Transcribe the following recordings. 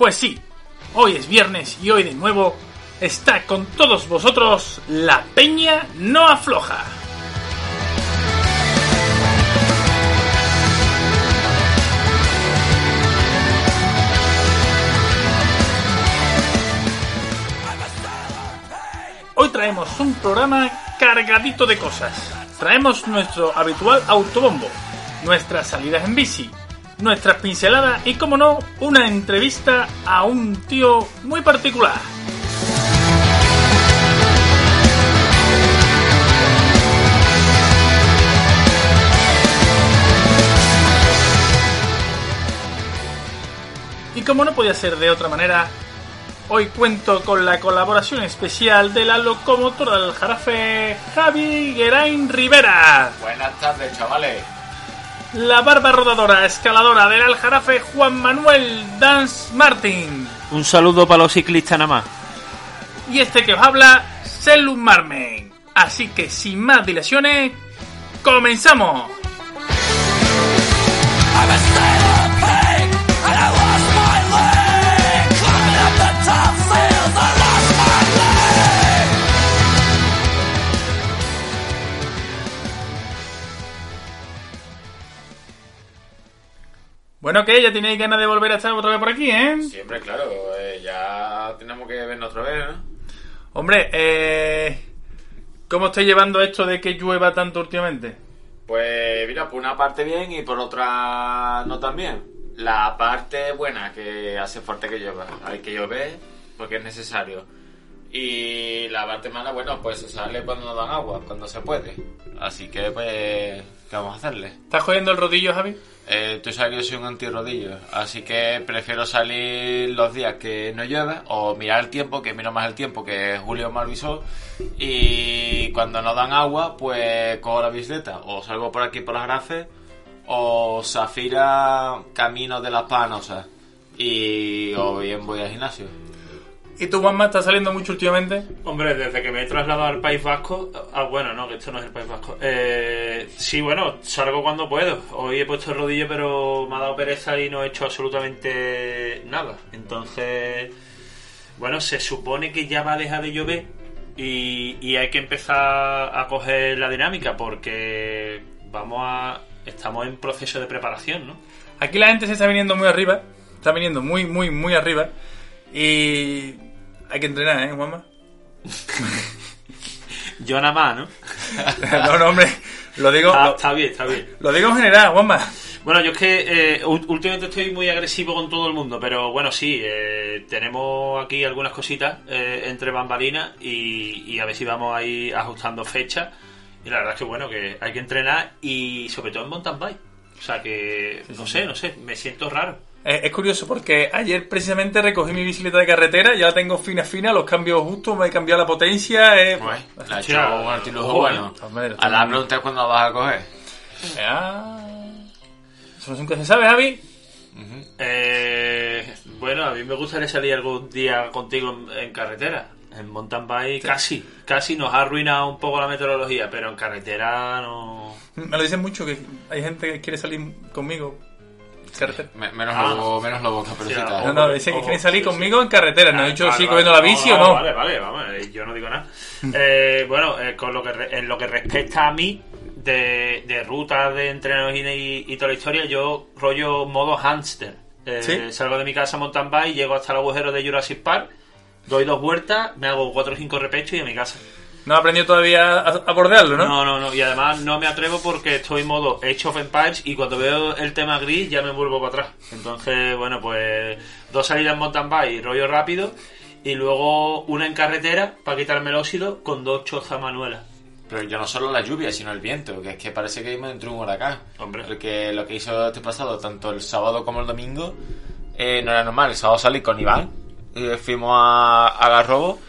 Pues sí, hoy es viernes y hoy de nuevo está con todos vosotros la Peña no afloja. Hoy traemos un programa cargadito de cosas. Traemos nuestro habitual autobombo, nuestras salidas en bici, nuestras pinceladas y, como no, una entrevista a un tío muy particular. Y como no podía ser de otra manera, hoy cuento con la colaboración especial de la locomotora del jarafe Javi Gerain Rivera. Buenas tardes, chavales. La barba rodadora escaladora del Aljarafe Juan Manuel Dance Martin. Un saludo para los ciclistas nada más. Y este que os habla, Selum Marmen. Así que sin más dilaciones, comenzamos. Bueno, que ya tenéis ganas de volver a estar otra vez por aquí, ¿eh? Siempre, claro, eh, ya tenemos que vernos otra vez, ¿no? Hombre, eh, ¿cómo estáis llevando esto de que llueva tanto últimamente? Pues mira, por una parte bien y por otra no tan bien. La parte buena, que hace fuerte que llueva. Hay que llover porque es necesario. Y la parte mala, bueno, pues se sale cuando nos dan agua, cuando se puede. Así que, pues, ¿qué vamos a hacerle? ¿Estás jodiendo el rodillo, Javi? Eh, tú sabes que yo soy un antirrodillo, así que prefiero salir los días que no llueve o mirar el tiempo, que miro más el tiempo que Julio me avisó. Y cuando nos dan agua, pues cojo la bicicleta o salgo por aquí por las grafes o Zafira camino de las panosas y o bien voy al gimnasio. ¿Y tú, Juanma, estás saliendo mucho últimamente? Hombre, desde que me he trasladado al País Vasco. Ah, bueno, no, que esto no es el País Vasco. Eh, sí, bueno, salgo cuando puedo. Hoy he puesto el rodillo, pero me ha dado pereza y no he hecho absolutamente nada. Entonces, bueno, se supone que ya va a dejar de llover y, y hay que empezar a coger la dinámica porque vamos a. Estamos en proceso de preparación, ¿no? Aquí la gente se está viniendo muy arriba. Está viniendo muy, muy, muy arriba. Y hay que entrenar, ¿eh, Juanma? Yo nada más, ¿no? no, no, hombre. Lo digo, Está, lo, está bien, está bien. lo digo en general, Juanma. Bueno, yo es que eh, últimamente estoy muy agresivo con todo el mundo, pero bueno, sí, eh, tenemos aquí algunas cositas eh, entre bambalinas y, y a ver si vamos a ir ajustando fechas. Y la verdad es que bueno, que hay que entrenar y sobre todo en mountain bike. O sea que, no sé, no sé, me siento raro. Eh, es curioso porque ayer precisamente recogí mi bicicleta de carretera, ya la tengo fina fina, los cambios justos, me he cambiado la potencia. Eh, Pues, la Hostia, hecho un artilujo ojo, bueno. Hombre, A la pregunta es cuándo vas a coger. Ah, eso nunca se sabe, Javi. Eh, bueno, a mí me gustaría salir algún día contigo en, en carretera. En mountain bike casi, casi nos ha arruinado un poco la meteorología, pero en carretera no... Me lo dicen mucho que hay gente que quiere salir conmigo. En Carretera. Me- menos Ah. lobo, menos lobo, caperucita. No, no, dicen que Ojo, quieren salir sí, sí. conmigo en carretera. No he dicho Ah, si cogiendo la bici o no. Vale, vale, vamos, eh, yo no digo nada. Eh, bueno, eh, con lo que re- en lo que respecta a mí, de, de rutas, de entrenamiento y, y toda la historia, yo rollo modo hamster. Eh, ¿Sí? Salgo de mi casa mountain bike, llego hasta el agujero de Jurassic Park doy dos vueltas, me hago cuatro o cinco repechos y a mi casa. No ha aprendido todavía a, a bordearlo, ¿no? No, no, no. Y además no me atrevo porque estoy en modo Age of Empires y cuando veo el tema gris ya me vuelvo para atrás. Entonces, bueno, pues dos salidas en mountain bike, rollo rápido, y luego una en carretera para quitarme el óxido con dos chozas manuelas. Pero ya no solo la lluvia, sino el viento, que es que parece que vimos dentro de un huracán. Hombre. Porque lo que hizo este pasado, tanto el sábado como el domingo, eh, no era normal. El sábado salí con Iván, y fuimos a, a Garrobo,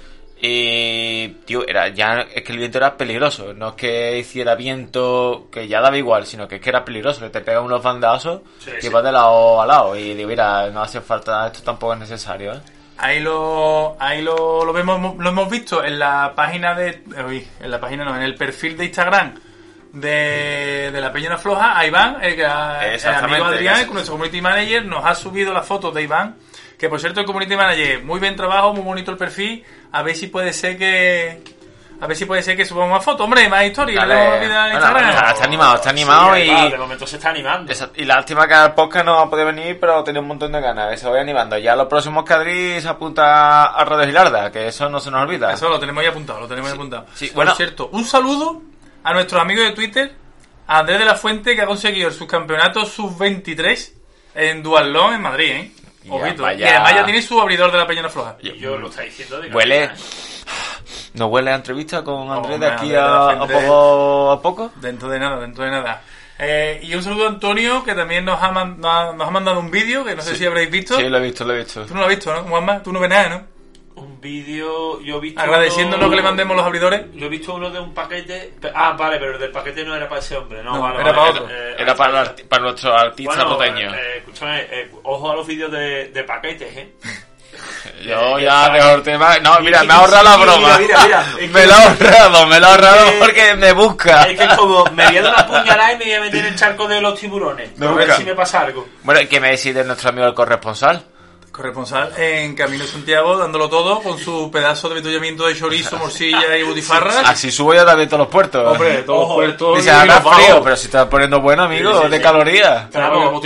y, tío, era ya, es que el viento era peligroso. No es que hiciera viento que ya daba igual, sino que es que era peligroso, que te pegan unos bandazos Sí, que sí. vas de lado a lado. Y digo, mira, no hace falta, esto tampoco es necesario, ¿eh? Ahí lo, ahí lo, lo vemos, lo hemos visto en la página de, uy, en la página no, en el perfil de Instagram de, de la Peña Floja, a Iván, el, el amigo Adrián, que- nuestro community manager, nos ha subido las fotos de Iván, que por cierto el community manager, muy bien trabajo, muy bonito el perfil, a ver si puede ser que, a ver si puede ser que subamos más fotos, hombre, más historias, Dale. bueno, está animado, está animado Sí, y- va, de momento se está animando. Esa- Y lástima que al podcast no va a poder venir, pero tenía un montón de ganas. Se voy animando. Ya los próximos Cadri se apunta a Rodes Gilarda, que eso no se nos olvida. Eso lo tenemos ya apuntado, lo tenemos ya apuntado. sí, Por bueno. cierto, un saludo a nuestro amigo de Twitter, a Andrés de la Fuente, que ha conseguido el subcampeonato sub-23 en Dualón en Madrid, ¿eh? Ojito. vaya. Y además ya tiene su abridor de la Peña Floja. Y yo lo está diciendo de Huele. cabeza, ¿eh? ¿No huele a entrevista con Andrés de aquí a, poco a poco? Dentro de nada, dentro de nada. Eh, y un saludo a Antonio, que también nos ha, man- nos ha- nos ha mandado un vídeo, que no sé si habréis visto. Sí, lo he visto, lo he visto. Tú no lo has visto, ¿no, Juanma? Tú no ves nada, ¿no? Un vídeo, yo he visto. Agradeciéndonos uno- que le mandemos los abridores. Yo he visto uno de un paquete. Ah, vale, pero el del paquete no era para ese hombre, no, No, vale, era vale, para otro. eh, Era para, arti- para nuestro artista Bueno, roteño. eh, escúchame, eh, ojo a los vídeos de, de paquetes, ¿eh? Yo eh, ya eh, dejo el tema. No, mira, y- me ha ahorrado la broma. mira, mira, me lo ha ahorrado, me lo ha ahorrado Eh, porque me busca. Es que es como, me voy a dar una puñalada y me voy a meter en el charco de los tiburones. Me a ver si me pasa algo. Bueno, ¿qué me decís de nuestro amigo el corresponsal? Corresponsal en Camino de Santiago, dándolo todo con su pedazo de avituallamiento de chorizo, morcilla y butifarras. Así subo yo también todos los puertos. Hombre, todos los puertos. Dice, y ahora frío, pero si está poniendo bueno, amigo, Sí, sí, de sí. calorías. Pero vamos,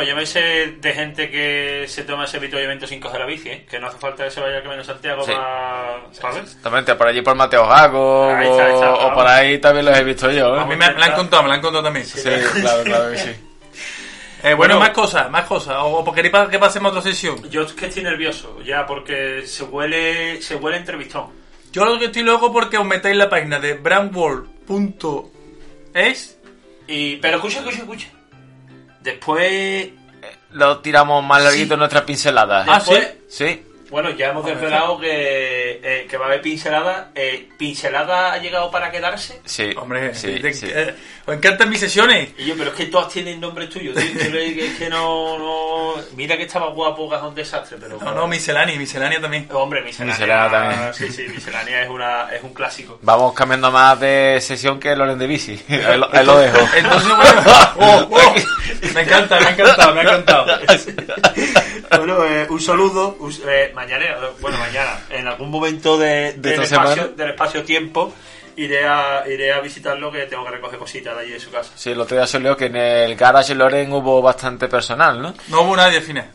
que yo me sé de gente que se toma ese avituallamiento sin coger la bici, ¿eh? Que no hace falta que se vaya a Camino de Santiago Sí. para... ver. Exactamente, por allí por Mateo está, o, por ahí también los he visto yo. ¿eh? A mí me, me la han contado, me la han contado también. Sí, claro, claro que sí. Eh, bueno, Bueno. más cosas, más cosas. O, o queréis que pasemos a otra sesión. Yo es que estoy nervioso ya porque se huele, se huele entrevistón. Yo lo que estoy loco porque os metáis la página de brandworld.es. Y, pero escucha, escucha, escucha. Después, Lo tiramos más larguito Sí. en nuestras pinceladas. Ah, después Sí. Bueno, ya hemos desvelado que, eh, que va a haber pincelada. Eh, ¿Pincelada ha llegado para quedarse? Sí. Hombre, sí, te- sí. eh, os encantan mis sesiones. Y yo, pero es que todas tienen nombre tuyo, tío. Que es que no, no... Mira que estaba guapo, que es un desastre, pero... No, no, miscelánea, miscelánea también. Hombre, miscelánea. Miscelánea también. Sí, sí, miscelánea es, una, es un clásico. Vamos cambiando más de sesión que Loren de bici. ahí, lo, ahí lo dejo. Entonces, bueno, oh, oh, me encanta, me ha encantado, me ha encantado. Bueno, eh, un saludo. un- eh, mañana, bueno, mañana, en algún momento de, De del, espacio, espacio-tiempo, iré a, iré a visitarlo que tengo que recoger cositas de allí de su casa. Sí, el otro día se leo que en el garage Loren hubo bastante personal, ¿no? No hubo nadie al final.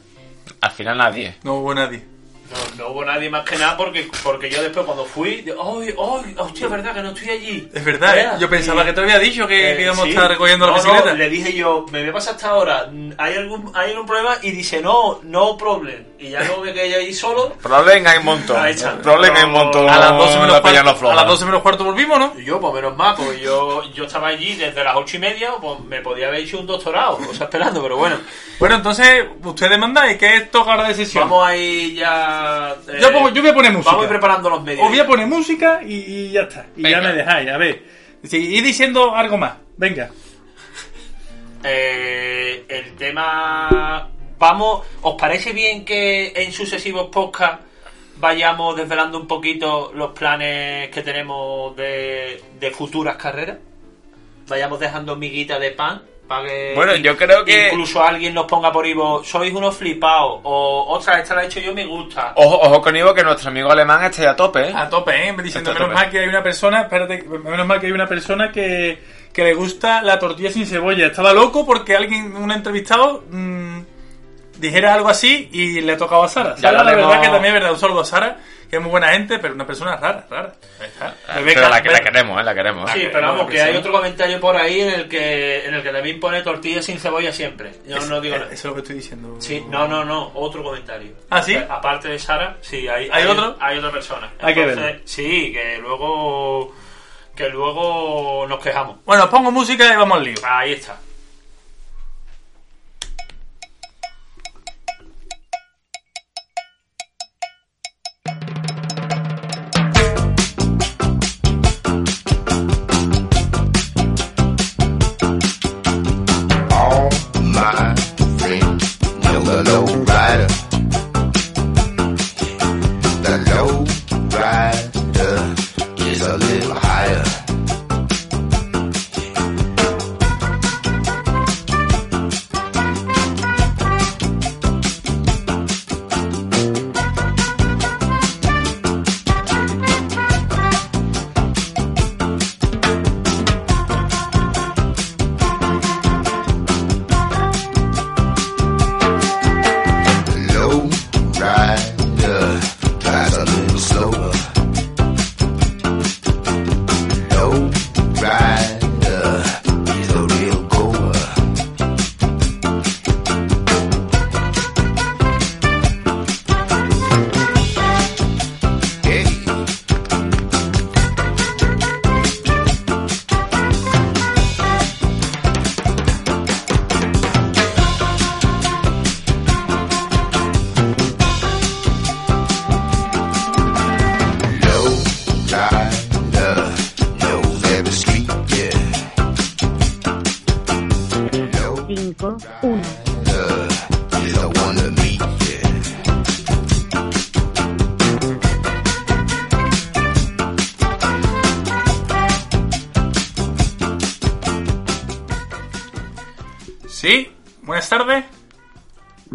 Al final nadie. No hubo nadie. No, no hubo nadie más que nada porque, porque yo después cuando fui, de, ¡ay, ay! ¡Hostia, es verdad que no estoy allí! Es verdad, ¿eh? Era, Yo pensaba y- que te había dicho que, Eh, que íbamos sí. a estar recogiendo la No, bicicleta. no, le dije yo, me voy a pasar hasta ahora, ¿hay algún, ¿hay algún problema? Y dice, no, no problem. Y ya luego me quedé ahí solo. Problema hay un montón. Ahí está. Problema hay un montón. A las 12 menos La no cuarto, a las 12 menos cuarto volvimos, ¿no? Y yo, pues menos mal, porque yo, yo estaba allí desde las ocho y media, pues me podía haber hecho un doctorado, o sea, esperando, pero bueno. Bueno, entonces, ustedes mandáis, ¿qué toca ahora de sesión? Vamos ahí ya... eh, yo, pongo- yo voy a poner música. Vamos preparando los medios. Os voy a poner música y, y ya está. Y Venga. ya me dejáis, a ver. Ir diciendo algo más. Venga. Eh, el tema... Vamos, ¿os parece bien que en sucesivos podcasts vayamos desvelando un poquito los planes que tenemos de, de futuras carreras? Vayamos dejando miguita de pan para que... Bueno, yo creo que- Incluso alguien nos ponga por Ivo, sois unos flipados, o otra, esta la he hecho yo, me gusta. Ojo, ojo con Ivo que nuestro amigo alemán está ya a tope, ¿eh? A tope, ¿eh? Diciendo, menos mal que hay una persona, espérate, menos mal que hay una persona que, que le gusta la tortilla sin cebolla. Estaba loco porque alguien, un entrevistado, mm, dijera algo así y le tocaba a Sara. Sara, la verdad que también es verdad. Un saludo a Sara, que es muy buena gente, pero una persona rara, rara. Ahí está. Ah, Pero la, la queremos, ¿eh? La queremos. Sí, que- pero vamos, que hay otro comentario por ahí en el que en el que también pone tortilla sin cebolla siempre. Yo Es- no digo eh, nada. Eso es lo que estoy diciendo. Sí, no, no, no, otro comentario. ¿Ah, sí? Aparte de Sara, sí, hay, ¿Hay otro? Hay otra persona. Hay que verlo. Sí, que luego que luego nos quejamos. Bueno, pongo música y vamos al lío. Ahí está. low rider.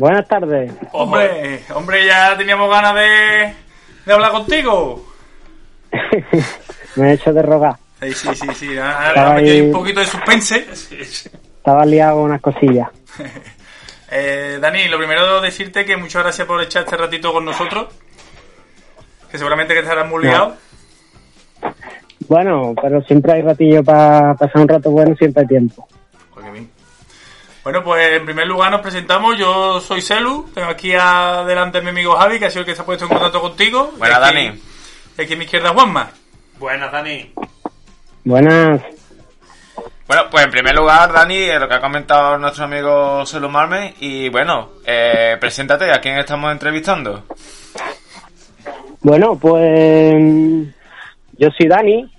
Buenas tardes. Hombre, hombre, ya teníamos ganas de, de hablar contigo. Me he hecho de rogar. Sí, sí, sí, sí. Ahora me quedé ahí- un poquito de suspense. Estaba liado con unas cosillas. Eh, Dani, lo primero decirte que muchas gracias por echar este ratito con nosotros. Que seguramente que estarás muy liado. Bueno, pero siempre hay ratillo para pasar un rato bueno, siempre hay tiempo. Bueno, pues en primer lugar nos presentamos. Yo soy Celu. Tengo aquí adelante a mi amigo Javi, que ha sido el que se ha puesto en contacto contigo. Buena, Y aquí- Dani. y aquí a mi izquierda Juanma. Buenas, Dani. Buenas. Bueno, pues en primer lugar, Dani, eh, lo que ha comentado nuestro amigo Selu Marme. Y bueno, eh, preséntate, ¿a quién estamos entrevistando? Bueno, pues yo soy Dani.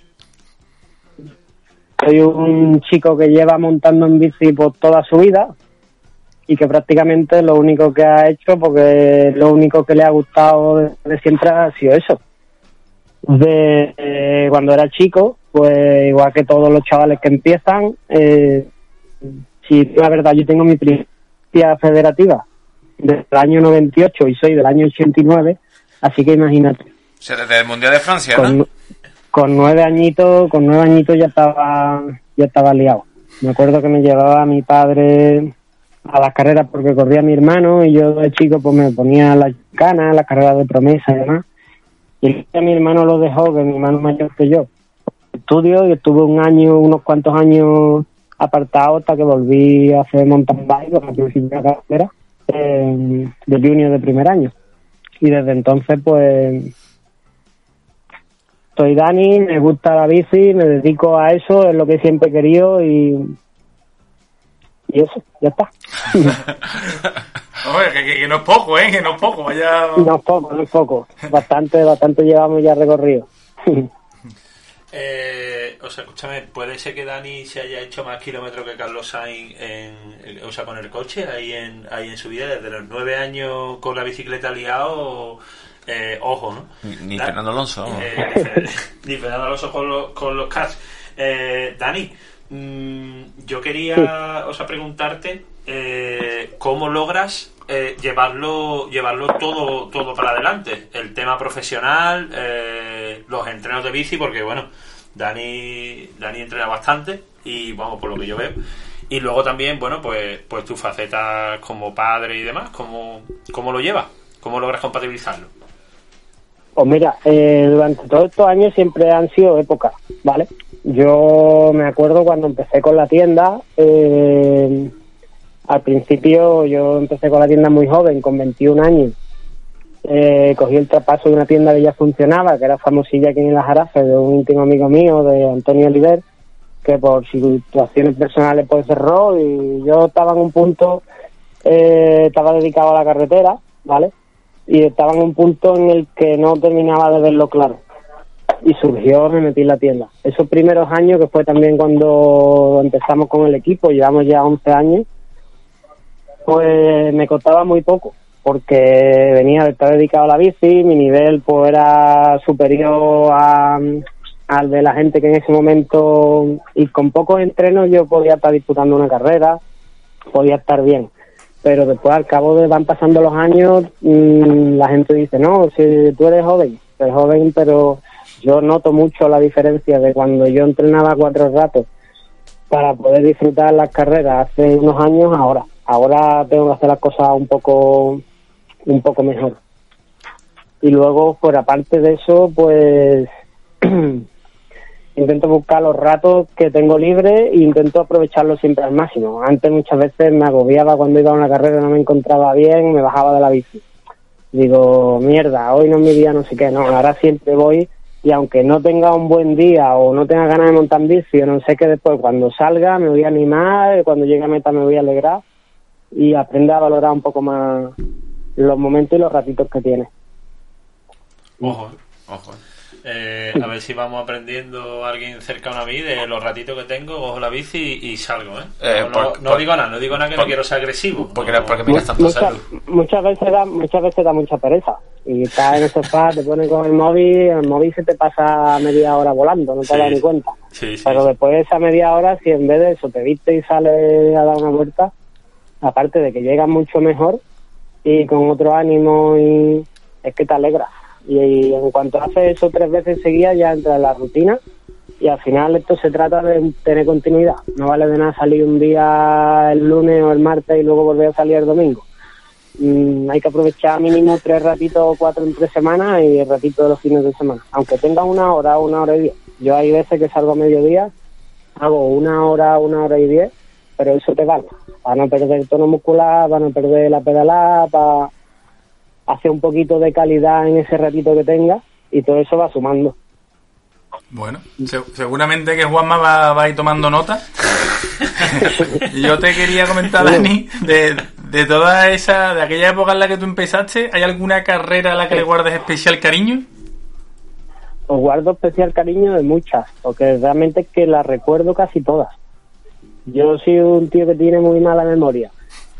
Soy un chico que lleva montando en bici por toda su vida y que prácticamente lo único que ha hecho, porque lo único que le ha gustado de, siempre ha sido eso. De eh, cuando era chico, pues igual que todos los chavales que empiezan, eh, si la verdad yo tengo mi primera federativa del año 98 y soy del año 89, así que imagínate O sea, desde el Mundial de Francia, con, ¿no? Con nueve añitos, con nueve añitos ya estaba, ya estaba liado. Me acuerdo que me llevaba mi padre a las carreras porque corría mi hermano y yo de chico pues me ponía las canas, las carreras de promesa y demás. Y a mi hermano lo dejó, que mi hermano mayor que yo. Estudio y estuve un año, unos cuantos años apartado hasta que volví a hacer mountain bike la principio carrera eh, de junior de primer año. Y desde entonces pues soy Dani, me gusta la bici, me dedico a eso, es lo que siempre he querido y, y eso, ya está. Hombre, que, que- que no es poco, ¿eh? Que no es poco. Vaya. No es poco, no es poco. Bastante, bastante llevamos ya recorrido. Eh, o sea, escúchame, ¿puede ser que Dani se haya hecho más kilómetros que Carlos Sainz en, o sea, con el coche ahí en, ahí en su vida? Desde los nueve años con la bicicleta liado, eh, ojo, ¿no? Ni, Fernando Alonso. Eh, ni Fernando Alonso con los, con los cars. Eh, Dani, mm, yo quería o sea, preguntarte eh, cómo logras eh, llevarlo llevarlo todo todo para adelante. El tema profesional, eh, los entrenos de bici, porque bueno, Dani, Dani entrena bastante y vamos, por lo que yo veo. Y luego también, bueno, pues, pues tu faceta como padre y demás, ¿cómo, cómo lo llevas? ¿Cómo logras compatibilizarlo? Pues mira, eh, durante todos estos años siempre han sido épocas, ¿vale? Yo me acuerdo cuando empecé con la tienda, eh, al principio yo empecé con la tienda muy joven, con 21 años. Eh, cogí el traspaso de una tienda que ya funcionaba, que era famosilla aquí en las Jarafes, de un íntimo amigo mío, de Antonio Oliver, que por situaciones personales pues cerró y yo estaba en un punto, eh, estaba dedicado a la carretera, ¿vale? Y estaba en un punto en el que no terminaba de verlo claro. Y surgió, me metí en la tienda. Esos primeros años, que fue también cuando empezamos con el equipo, llevamos ya 11 años, pues me costaba muy poco porque venía de estar dedicado a la bici, mi nivel pues era superior a, al de la gente que en ese momento y con pocos entrenos yo podía estar disputando una carrera, podía estar bien. Pero después al cabo de van pasando los años, mmm, la gente dice, no, si tú eres joven, eres joven, pero yo noto mucho la diferencia de cuando yo entrenaba cuatro ratos para poder disfrutar las carreras hace unos años ahora. Ahora tengo que hacer las cosas un poco un poco mejor. Y luego, por aparte de eso, pues intento buscar los ratos que tengo libre e intento aprovecharlos siempre al máximo. Antes muchas veces me agobiaba cuando iba a una carrera, no me encontraba bien, me bajaba de la bici. Digo, mierda, hoy no es mi día, no sé qué, no, ahora siempre voy y aunque no tenga un buen día o no tenga ganas de montar bici, no sé que después cuando salga me voy a animar, cuando llegue a meta me voy a alegrar y aprender a valorar un poco más los momentos y los ratitos que tiene. Ojo, ojo. Eh, a ver si vamos aprendiendo alguien cercano a mí de los ratitos que tengo, cojo la bici y, y salgo, ¿eh? Eh, no, por- no- no por- digo nada, no digo nada que por- no quiero ser agresivo. Porque, no- porque miras tanto muchas, veces da muchas veces da mucha pereza y estás en el sofá te pones con el móvil el móvil se te pasa media hora volando no te Sí. das ni cuenta Sí, sí, pero sí. después de esa media hora si en vez de eso te viste y sales a dar una vuelta aparte de que llegas mucho mejor y con otro ánimo y es que te alegra y, en cuanto haces eso tres veces seguidas ya entra en la rutina y al final esto se trata de tener continuidad. No vale de nada salir un día el lunes o el martes y luego volver a salir el domingo. Mm, hay que aprovechar mínimo tres ratitos o cuatro en tres semanas y el ratito de los fines de semana. Aunque tenga una hora o una hora y diez. Yo hay veces que salgo a mediodía, hago una hora, una hora y diez, pero eso te vale. Para no perder el tono muscular, para no perder la pedalada, para hacer un poquito de calidad en ese ratito que tenga y todo eso va sumando. Bueno, se- seguramente que Juanma va, va a ir tomando nota. Yo te quería comentar, Dani, de, de toda esa, de aquella época en la que tú empezaste, ¿hay alguna carrera a la que le guardes especial cariño? os guardo especial cariño de muchas, porque realmente es que las recuerdo casi todas. Yo soy un tío que tiene muy mala memoria.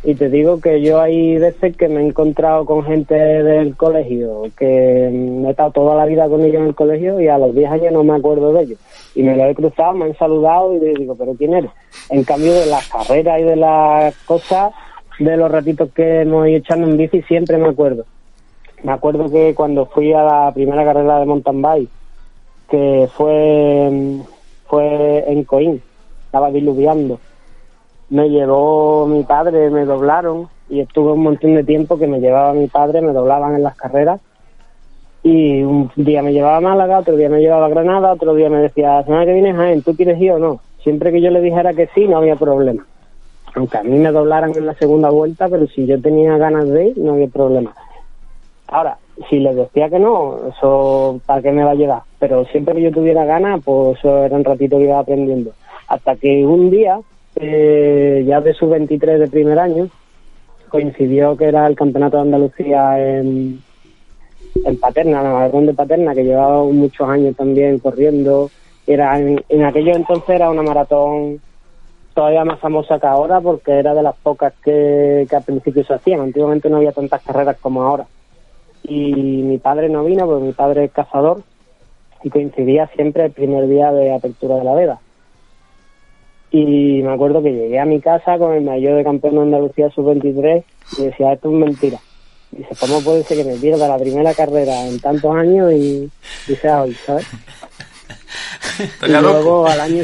Y te digo que yo hay veces que me he encontrado con gente del colegio, que he estado toda la vida con ellos en el colegio y a los 10 años no me acuerdo de ellos. Y me lo he cruzado, me han saludado y digo, ¿pero quién eres? En cambio de las carreras y de las cosas, de los ratitos que hemos ido echando en bici, siempre me acuerdo. Me acuerdo que cuando fui a la primera carrera de mountain bike, que fue, fue en Coín, estaba diluviando. Me llevó mi padre, me doblaron y estuve un montón de tiempo que me llevaba mi padre, me doblaban en las carreras. Y un día me llevaba a Málaga, otro día me llevaba a Granada, otro día me decía, semana que viene, Jaén, ¿tú quieres ir o no? Siempre que yo le dijera que sí, no había problema. Aunque a mí me doblaran en la segunda vuelta, pero si yo tenía ganas de ir, no había problema. Ahora, si les decía que no, eso para qué me va a llevar. Pero siempre que yo tuviera ganas, pues eso era un ratito que iba aprendiendo. Hasta que un día, eh, ya de su 23 de primer año, coincidió que era el campeonato de Andalucía en, en Paterna, la maratón de Paterna, que llevaba muchos años también corriendo. Era en, en aquellos entonces era una maratón todavía más famosa que ahora porque era de las pocas que, que al principio se hacían. Antiguamente no había tantas carreras como ahora y mi padre no vino porque mi padre es cazador y coincidía siempre el primer día de apertura de la veda. Y me acuerdo que llegué a mi casa con el mayor de campeón de Andalucía sub-23 y decía, esto es mentira. Dice, ¿cómo puede ser que me pierda la primera carrera en tantos años y, y sea hoy, ¿sabes? Y luego al año,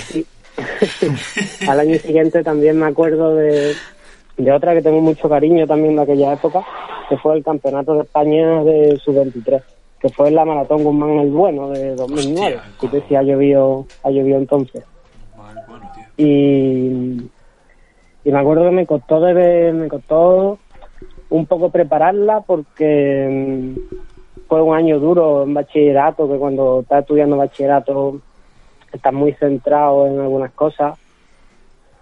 Al año siguiente también me acuerdo de, de otra que tengo mucho cariño también de aquella época, que fue el Campeonato de España de Sub-23, que fue la Maratón Guzmán el Bueno de 2009, Hostia, que si ha llovido, ha llovido entonces. Y me acuerdo que me costó de, me costó un poco prepararla porque mm, fue un año duro en bachillerato que cuando estás estudiando bachillerato estás muy centrado en algunas cosas.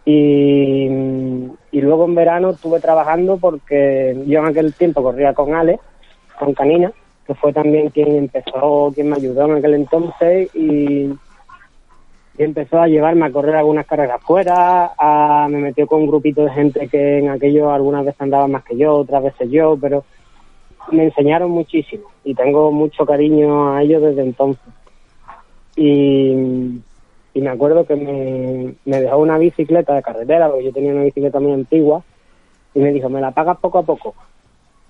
Y, mm, y luego en verano estuve trabajando porque yo en aquel tiempo corría con Ale con Canina que fue también quien empezó quien me ayudó en aquel entonces y y empezó a llevarme a correr algunas carreras fuera, a- me metió con un grupito de gente que en aquello algunas veces andaba más que yo, otras veces yo, pero me enseñaron muchísimo y tengo mucho cariño a ellos desde entonces. Y, me acuerdo que me, me dejó una bicicleta de carretera, porque yo tenía una bicicleta muy antigua, y me dijo, me la pagas poco a poco.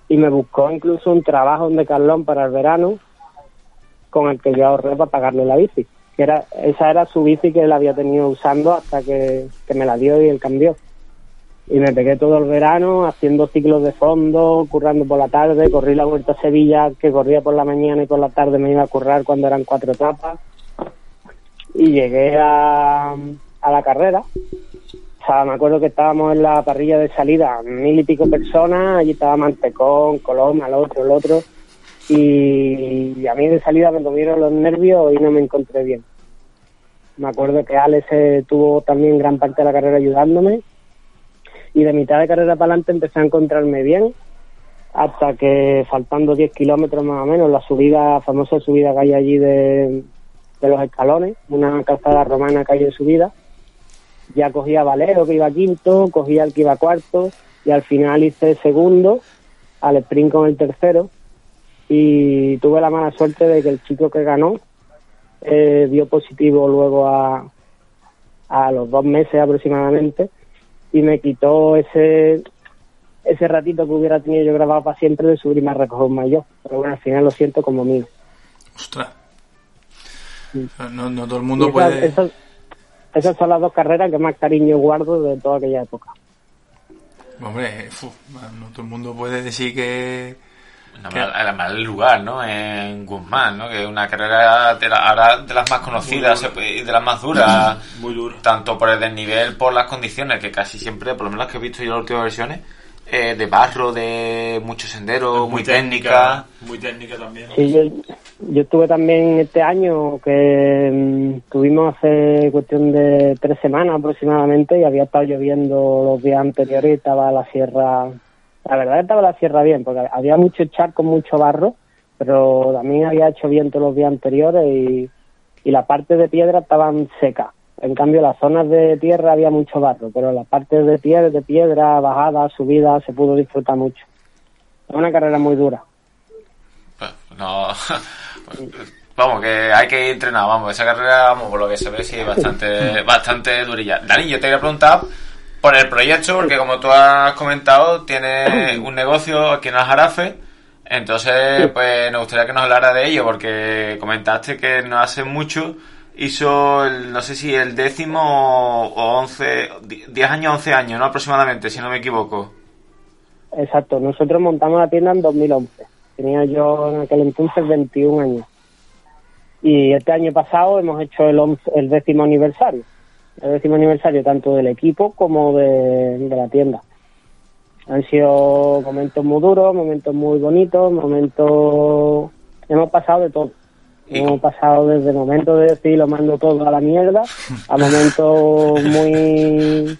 Y me buscó incluso un trabajo en Decathlon para el verano, con el que yo ahorré para pagarle la bici. Que era, esa era su bici que él había tenido usando hasta que, que me la dio y él cambió. Y me pegué todo el verano haciendo ciclos de fondo, currando por la tarde, corrí la vuelta a Sevilla, que corría por la mañana y por la tarde me iba a currar cuando eran cuatro etapas. Y llegué a, a la carrera. O sea, me acuerdo que estábamos en la parrilla de salida, mil y pico personas, allí estaba Mantecón, Coloma, el otro, el otro y a mí de salida me comieron los nervios y no me encontré bien. Me acuerdo que Alex tuvo también gran parte de la carrera ayudándome y de mitad de carrera para adelante empecé a encontrarme bien hasta que faltando 10 kilómetros más o menos, la subida, famosa subida que hay allí de, los escalones, una calzada romana que hay de subida, ya cogía a Valero que iba quinto, cogía al que iba cuarto y al final hice segundo, al sprint con el tercero y tuve la mala suerte de que el chico que ganó eh, dio positivo luego a, a los dos meses aproximadamente y me quitó ese ese ratito que hubiera tenido yo grabado para siempre de subirme a recoger un mayor. Pero bueno, al final lo siento como mío. Ostras. No, no todo el mundo esas, puede. esas- esas son las dos carreras que más cariño guardo de toda aquella época. Hombre, no todo el mundo puede decir que. ¿Qué? mal- lugar, ¿no? En Guzmán, ¿no? Que es una carrera de, la- ahora de las más conocidas y de las más duras, Muy duro. tanto por el desnivel, por las condiciones, que casi siempre, por lo menos las que he visto yo en las últimas versiones, eh, de barro, de mucho sendero, muy, técnica. Muy técnica también. Sí, yo, yo estuve también este año que mm, tuvimos hace cuestión de tres semanas aproximadamente y había estado lloviendo los días anteriores y estaba la sierra, la verdad estaba la sierra bien porque había mucho charco, mucho barro, pero también había hecho viento los días anteriores y, y la parte de piedra estaban secas. En cambio, las zonas de tierra había mucho barro, pero las partes de piedra, de piedra, bajadas, subidas, se pudo disfrutar mucho. Es una carrera muy dura. Pues, no. Vamos, que hay que ir entrenado, vamos, esa carrera, vamos, por lo que se ve, sí, bastante, bastante durilla. Dani, yo te quería preguntar por el proyecto, porque como tú has comentado, tienes un negocio aquí en Aljarafe, entonces, pues nos gustaría que nos hablara de ello, porque comentaste que no hace mucho hizo, el, no sé si el décimo o once, di- diez años, once años, ¿no? Aproximadamente, si no me equivoco. Exacto, nosotros montamos la tienda en 2011. Tenía yo en aquel entonces 21 años. Y este año pasado hemos hecho el, once- el décimo aniversario. El décimo aniversario tanto del equipo como de, de la tienda. Han sido momentos muy duros, momentos muy bonitos, momentos... Hemos pasado de todo. Y Hemos pasado desde momentos de decir lo mando todo a la mierda a momentos muy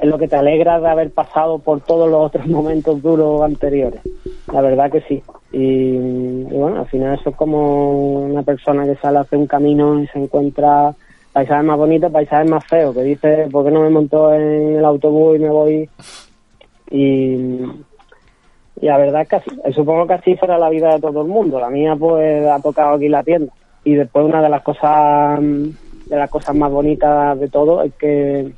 es lo que te alegra de haber pasado por todos los otros momentos duros anteriores. La verdad que sí. Y, y bueno, al final eso es como una persona que sale a hacer un camino y se encuentra paisajes más bonitos, paisajes más feos, que dice, ¿por qué no me monto en el autobús y me voy? Y, la verdad es que así, eh, supongo que así será la vida de todo el mundo. La mía pues ha tocado aquí la tienda. Y después una de las cosas de las cosas más bonitas de todo es que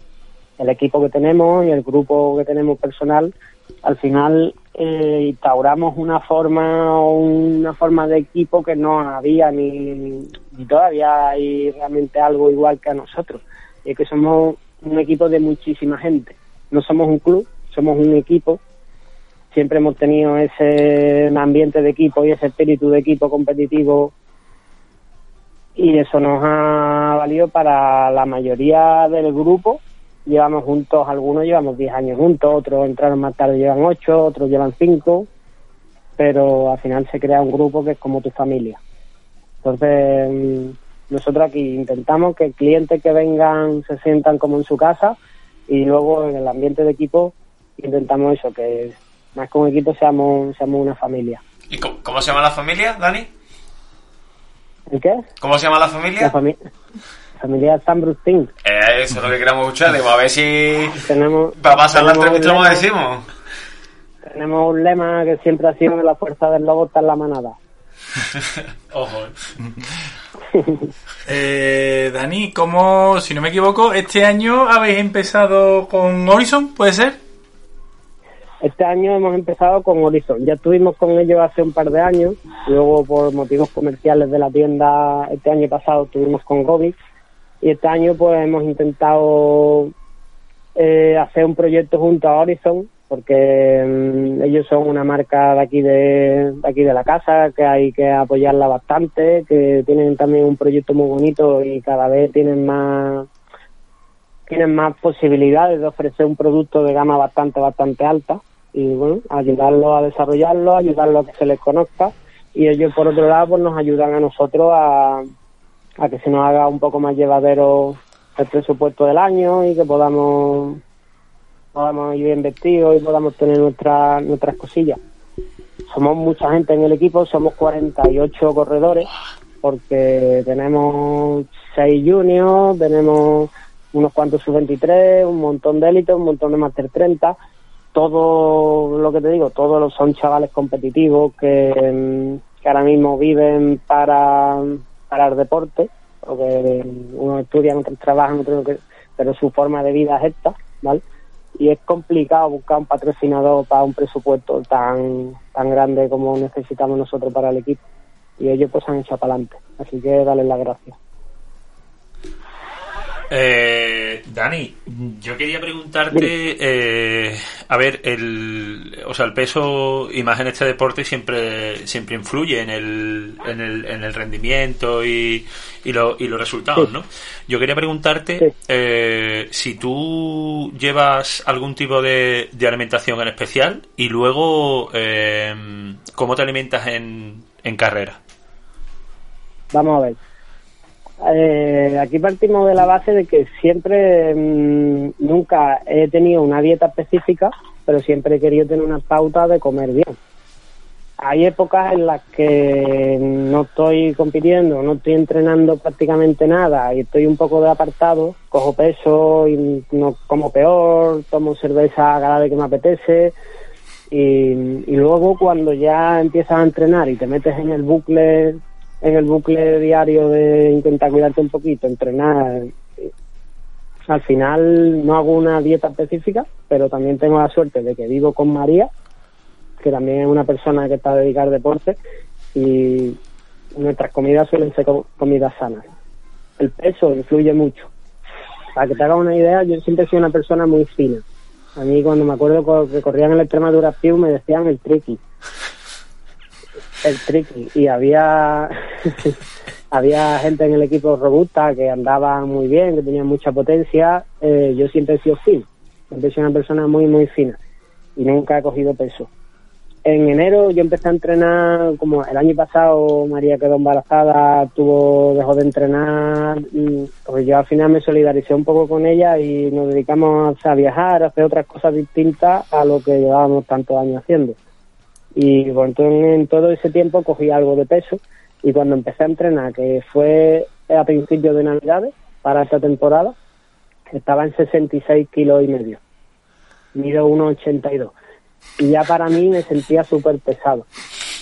el equipo que tenemos y el grupo que tenemos personal, al final eh, instauramos una forma una forma de equipo que no había ni, ni todavía hay realmente algo igual que a nosotros. y es que somos un equipo de muchísima gente. No somos un club, somos un equipo. Siempre hemos tenido ese ambiente de equipo y ese espíritu de equipo competitivo y eso nos ha valido para la mayoría del grupo. Llevamos juntos, algunos llevamos 10 años juntos, otros entraron más tarde, llevan 8, otros llevan 5, pero al final se crea un grupo que es como tu familia. Entonces, nosotros aquí intentamos que clientes que vengan se sientan como en su casa y luego en el ambiente de equipo intentamos eso, que más que un equipo seamos, seamos una familia. ¿Y cómo, cómo se llama la familia, Dani? ¿El qué? ¿Cómo se llama la La familia? familia familia San Brustin. Eh, eso es lo que queremos escuchar. Digo, a ver si Tenemos, para pasar la entrevista lema- decimos. Tenemos un lema que siempre ha sido que la fuerza del lobo está en la manada. Ojo, eh. Eh, Dani, ¿cómo, si no me equivoco, este año habéis empezado con Horizon, puede ser? Este año hemos empezado con Horizon. Ya estuvimos con ellos hace un par de años. Luego, por motivos comerciales de la tienda, este año pasado estuvimos con Gobi. Y este año, pues, hemos intentado eh, hacer un proyecto junto a Horizon, porque mm, ellos son una marca de aquí de, de aquí de la casa, que hay que apoyarla bastante, que tienen también un proyecto muy bonito y cada vez tienen más tienen más posibilidades de ofrecer un producto de gama bastante, bastante alta y bueno, ayudarlos a desarrollarlo, ayudarlos a que se les conozca y ellos por otro lado pues nos ayudan a nosotros a, a que se nos haga un poco más llevadero el presupuesto del año y que podamos podamos ir bien vestidos y podamos tener nuestras nuestras cosillas. Somos mucha gente en el equipo, somos 48 corredores porque tenemos 6 juniors, tenemos unos cuantos sub-23, un montón de élite, un montón de Master 30. Todo lo que te digo, todos son chavales competitivos que, que ahora mismo viven para, para el deporte, porque unos estudian, otros trabajan, otros pero su forma de vida es esta, ¿vale? Y es complicado buscar un patrocinador para un presupuesto tan, tan grande como necesitamos nosotros para el equipo. Y ellos pues han hecho para adelante. Así que darles las gracias. Eh, Dani, yo quería preguntarte, eh, a ver, el, o sea, el peso y más en este deporte siempre, siempre influye en el, en el, en el rendimiento y, y, lo- y los resultados. ¿no? Yo quería preguntarte eh, si tú llevas algún tipo de, de alimentación en especial y luego eh, cómo te alimentas en, en carrera. Vamos a ver. Eh, aquí partimos de la base de que siempre, mm, nunca he tenido una dieta específica, pero siempre he querido tener una pauta de comer bien. Hay épocas en las que no estoy compitiendo, no estoy entrenando prácticamente nada y estoy un poco de apartado, cojo peso y no como peor, tomo cerveza cada vez que me apetece y, y luego cuando ya empiezas a entrenar y te metes en el bucle en el bucle diario de intentar cuidarte un poquito, entrenar. eh, Al final no hago una dieta específica, pero también tengo la suerte de que vivo con María, que también es una persona que está dedicada al deporte, y nuestras comidas suelen ser co- comidas sanas. El peso influye mucho. Para que te hagas una idea, yo siempre he sido una persona muy fina. A mí cuando me acuerdo que corrían en la Extremadura Piu me decían el tricky el tricky y había había gente en el equipo robusta que andaba muy bien, que tenía mucha potencia. Eh, yo siempre he sido fin, siempre he sido una persona muy muy fina y nunca he cogido peso. En enero yo empecé a entrenar, como el año pasado María quedó embarazada, tuvo, dejó de entrenar, pues yo al final me solidaricé un poco con ella y nos dedicamos a viajar, a hacer otras cosas distintas a lo que llevábamos tantos años haciendo. Y bueno, entonces, en todo ese tiempo cogí algo de peso y cuando empecé a entrenar, que fue a principios de Navidades para esta temporada, estaba en 66 kilos y medio. Mido 1,82. Y ya para mí me sentía súper pesado.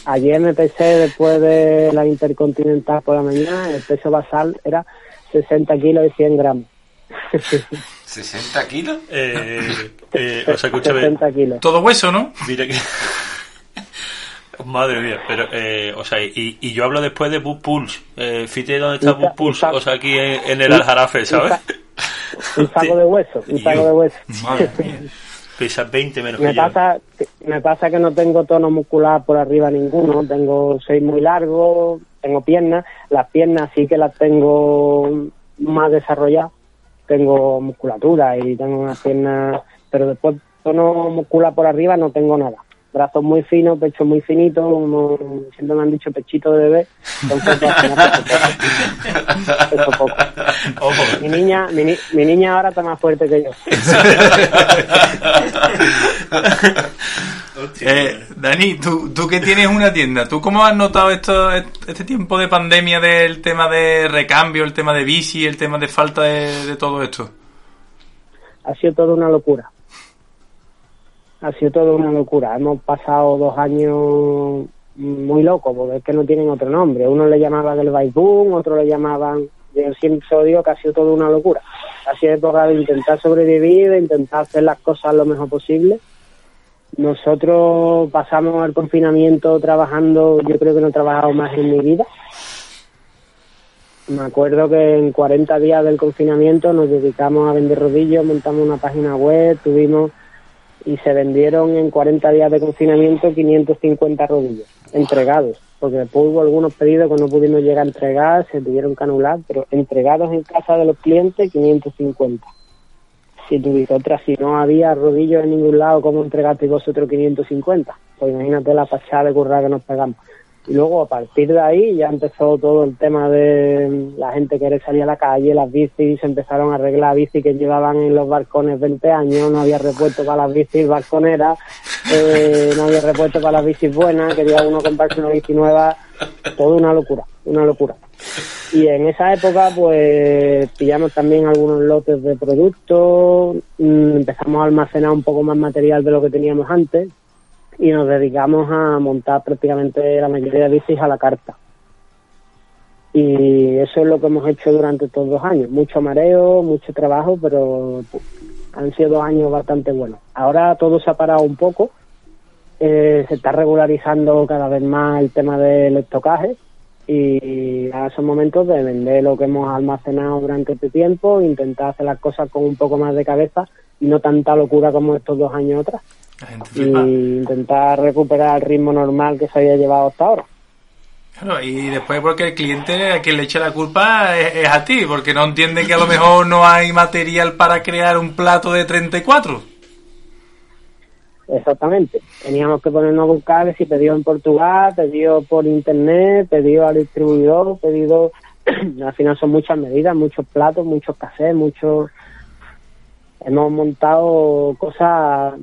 Ayer me pesé después de la Intercontinental por la mañana, el peso basal era 60 kilos y 100 gramos. ¿60 kilos? Eh, eh, o sea, escúchame, 60 kilos. Todo hueso, ¿no? Mira que. Madre mía, pero, eh, o sea, y, y yo hablo después de Bus Pulse. Eh, fíjate dónde está Bus Pulse, o sea, aquí en, en el Aljarafe, ¿sabes? un saco de hueso, un saco de hueso. Madre mía. Pesas 20 menos Me que yo. pasa, me pasa que no tengo tono muscular por arriba ninguno, tengo soy muy largo, tengo piernas, las piernas sí que las tengo más desarrolladas, tengo musculatura y tengo unas piernas, pero después tono muscular por arriba no tengo nada. Brazos muy finos, pecho muy finito, como siempre me han dicho pechito de bebé, entonces pues, poco. Mi niña, mi, mi niña ahora está más fuerte que yo. Eh, Dani, tú, tú que tienes una tienda, ¿tú cómo has notado esto, este tiempo de pandemia del tema de recambio, el tema de bici, el tema de falta de, de todo esto? ha sido toda una locura. Ha sido toda una locura. Hemos pasado dos años muy locos, porque es que no tienen otro nombre. Uno le llamaban el bike boom, otro le llamaban... Yo siempre digo que ha sido toda una locura. Ha sido época de intentar sobrevivir, de intentar hacer las cosas lo mejor posible. Nosotros pasamos el confinamiento trabajando, yo creo que no he trabajado más en mi vida. Me acuerdo que en 40 días del confinamiento nos dedicamos a vender rodillos, montamos una página web, tuvimos y se vendieron en 40 días de confinamiento 550 rodillos entregados, porque después hubo algunos pedidos que no pudimos llegar a entregar, se tuvieron que anular, pero entregados en casa de los clientes 550. Si dices, otra, si no había rodillos en ningún lado, ¿cómo entregaste vosotros 550? Pues imagínate la fachada de curra que nos pegamos. Y luego a partir de ahí ya empezó todo el tema de la gente querer salir a la calle, las bicis, se empezaron a arreglar bicis que llevaban en los balcones 20 años, no había repuesto para las bicis balconeras, eh, no había repuesto para las bicis buenas, quería uno comprarse una bici nueva, todo una locura, una locura. Y en esa época, pues pillamos también algunos lotes de productos, mm, empezamos a almacenar un poco más material de lo que teníamos antes y nos dedicamos a montar prácticamente la mayoría de bicis a la carta. Y eso es lo que hemos hecho durante estos dos años. Mucho mareo, mucho trabajo, pero han sido dos años bastante buenos. Ahora todo se ha parado un poco. eh, se está regularizando cada vez más el tema del estocaje y ahora son momentos de vender lo que hemos almacenado durante este tiempo, intentar hacer las cosas con un poco más de cabeza y no tanta locura como estos dos años atrás y intentar recuperar el ritmo normal que se había llevado hasta ahora. Claro, y después porque el cliente a quien le echa la culpa es, es a ti, porque no entiende que a lo mejor no hay material para crear un plato de 34. Exactamente. Teníamos que ponernos a buscar si pedido en Portugal, pedido por internet, pedido al distribuidor, pedido... al final son muchas medidas, muchos platos, muchos cassettes, muchos... Hemos montado cosas...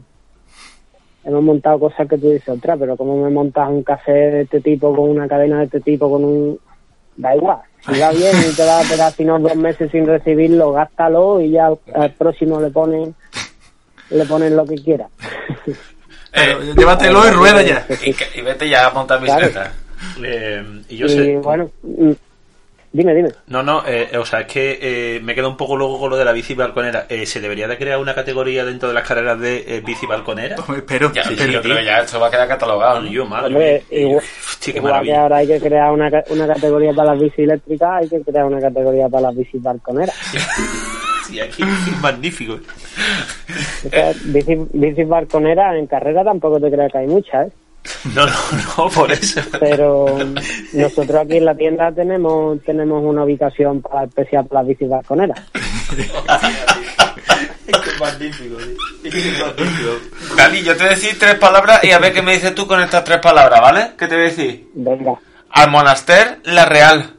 Hemos montado cosas que tú dices, otra, pero ¿cómo me montas un cassette de este tipo, con una cadena de este tipo, con un... Da igual. Si va bien y te va a pegar si no dos meses sin recibirlo, gástalo y ya al próximo le ponen le ponen lo que quiera. Eh, llévatelo y rueda ya. Y, que- y vete ya a montar Claro. bicicleta. Eh, y yo y sé. bueno, dime, dime. No, no, eh, o sea, es que eh, me queda un poco luego con lo de la bici balconera. Eh, ¿Se debería de crear una categoría dentro de las carreras de eh, bici balconera? Espero, Ya, Sí, sí, sí, yo creo tío. que ya esto va a quedar catalogado. ¿no? Yo, madre Hombre, igual, Hostia, qué igual que maravilla. ahora hay que crear una, una categoría para las bicis eléctricas, hay que crear una categoría para las bicis balconeras. Sí, aquí, magnífico. O sea, bicis, bicis balconeras en carrera tampoco te creas que hay muchas, ¿eh? No, no, no, por eso. pero nosotros aquí en la tienda tenemos tenemos una ubicación para especial para las bicis. Es es magnífico, tío. Yo te voy a decir tres palabras y a ver qué me dices tú con estas tres palabras, ¿vale? ¿Qué te voy a decir? Venga, Al monaster La Real.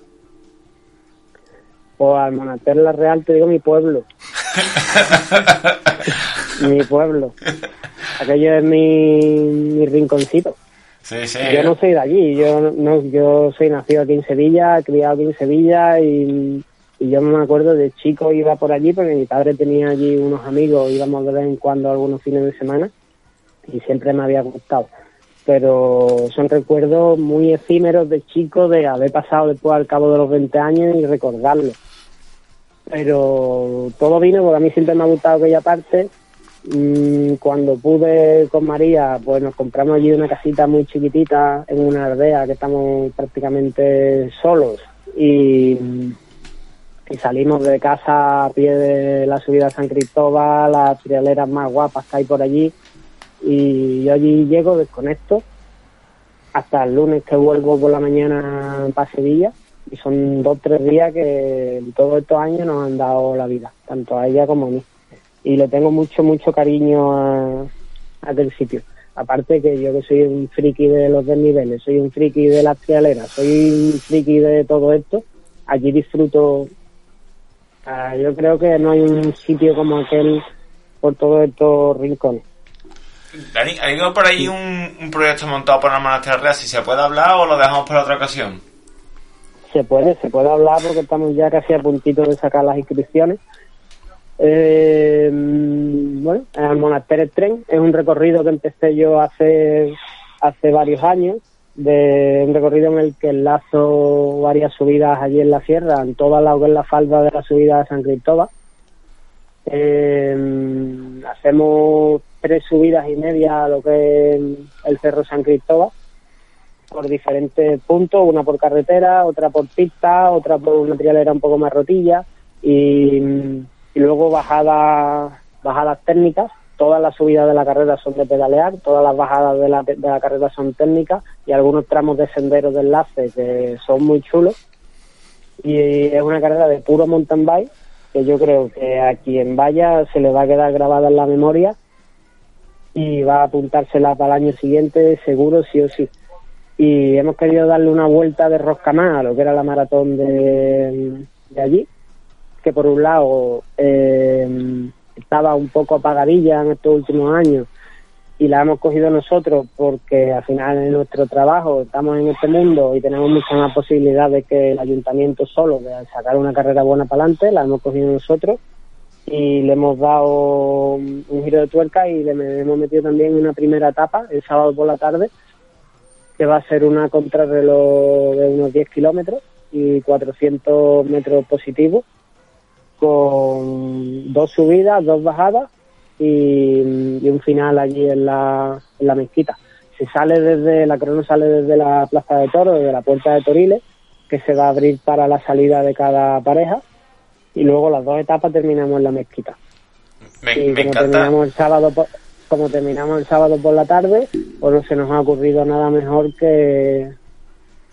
pues al Monaster La Real te digo mi pueblo. mi pueblo. Aquello es mi, mi rinconcito. Sí, sí. Yo no soy de allí, yo no, yo soy nacido aquí en Sevilla, criado aquí en Sevilla y, y yo me acuerdo de chico iba por allí porque mi padre tenía allí unos amigos, íbamos de vez en cuando algunos fines de semana y siempre me había gustado. Pero son recuerdos muy efímeros de chico, de haber pasado después al cabo de los 20 años y recordarlo. Pero todo vino porque a mí siempre me ha gustado aquella parte Mm, cuando pude con María, pues nos compramos allí una casita muy chiquitita en una aldea que estamos prácticamente solos y, salimos de casa a pie de la subida a San Cristóbal, las trialeras más guapas que hay por allí, y allí llego, desconecto, hasta el lunes que vuelvo por la mañana para Sevilla, y son dos tres días que todos estos años nos han dado la vida, tanto a ella como a mí. Y le tengo mucho, mucho cariño a, a aquel sitio. Aparte que yo que soy un friki de los desniveles, soy un friki de las trialeras, soy un friki de todo esto, allí disfruto. ah, yo creo que no hay un sitio como aquel por todos estos rincones. Dani, ¿hay por ahí un, un proyecto montado por la Monasterio Real? Si se puede hablar o lo dejamos para otra ocasión. Se puede, se puede hablar porque estamos ya casi a puntito de sacar las inscripciones. Eh, bueno, el Monasterio Tren es un recorrido que empecé yo hace, hace varios años, de un recorrido en el que enlazo varias subidas allí en la sierra, en toda la, es la falda de la subida de San Cristóbal. Eh, hacemos tres subidas y media a lo que es el Cerro San Cristóbal por diferentes puntos, una por carretera, otra por pista, otra por una trialera un poco más rotilla y, y luego bajadas bajadas técnicas. Todas las subidas de la carrera son de pedalear, todas las bajadas de la, de la carrera son técnicas y algunos tramos de senderos de enlace que son muy chulos. Y es una carrera de puro mountain bike que yo creo que a quien vaya se le va a quedar grabada en la memoria y va a apuntársela para el año siguiente seguro sí o sí y hemos querido darle una vuelta de rosca más a lo que era la maratón de, de allí, que por un lado eh, estaba un poco apagadilla en estos últimos años y la hemos cogido nosotros porque al final en nuestro trabajo estamos en este mundo y tenemos mucha más posibilidad de que el ayuntamiento solo de sacar una carrera buena para adelante, la hemos cogido nosotros y le hemos dado un giro de tuerca y le hemos metido también una primera etapa el sábado por la tarde que va a ser una contrarreloj de unos 10 kilómetros y 400 metros positivos, con dos subidas, dos bajadas y, y un final allí en la, en la mezquita. Se sale desde, la crono sale desde la Plaza de Toros, desde la Puerta de Toriles, que se va a abrir para la salida de cada pareja, y luego las dos etapas terminamos en la mezquita. Me, y me como encanta. terminamos el sábado por, como terminamos el sábado por la tarde, pues no se nos ha ocurrido nada mejor que,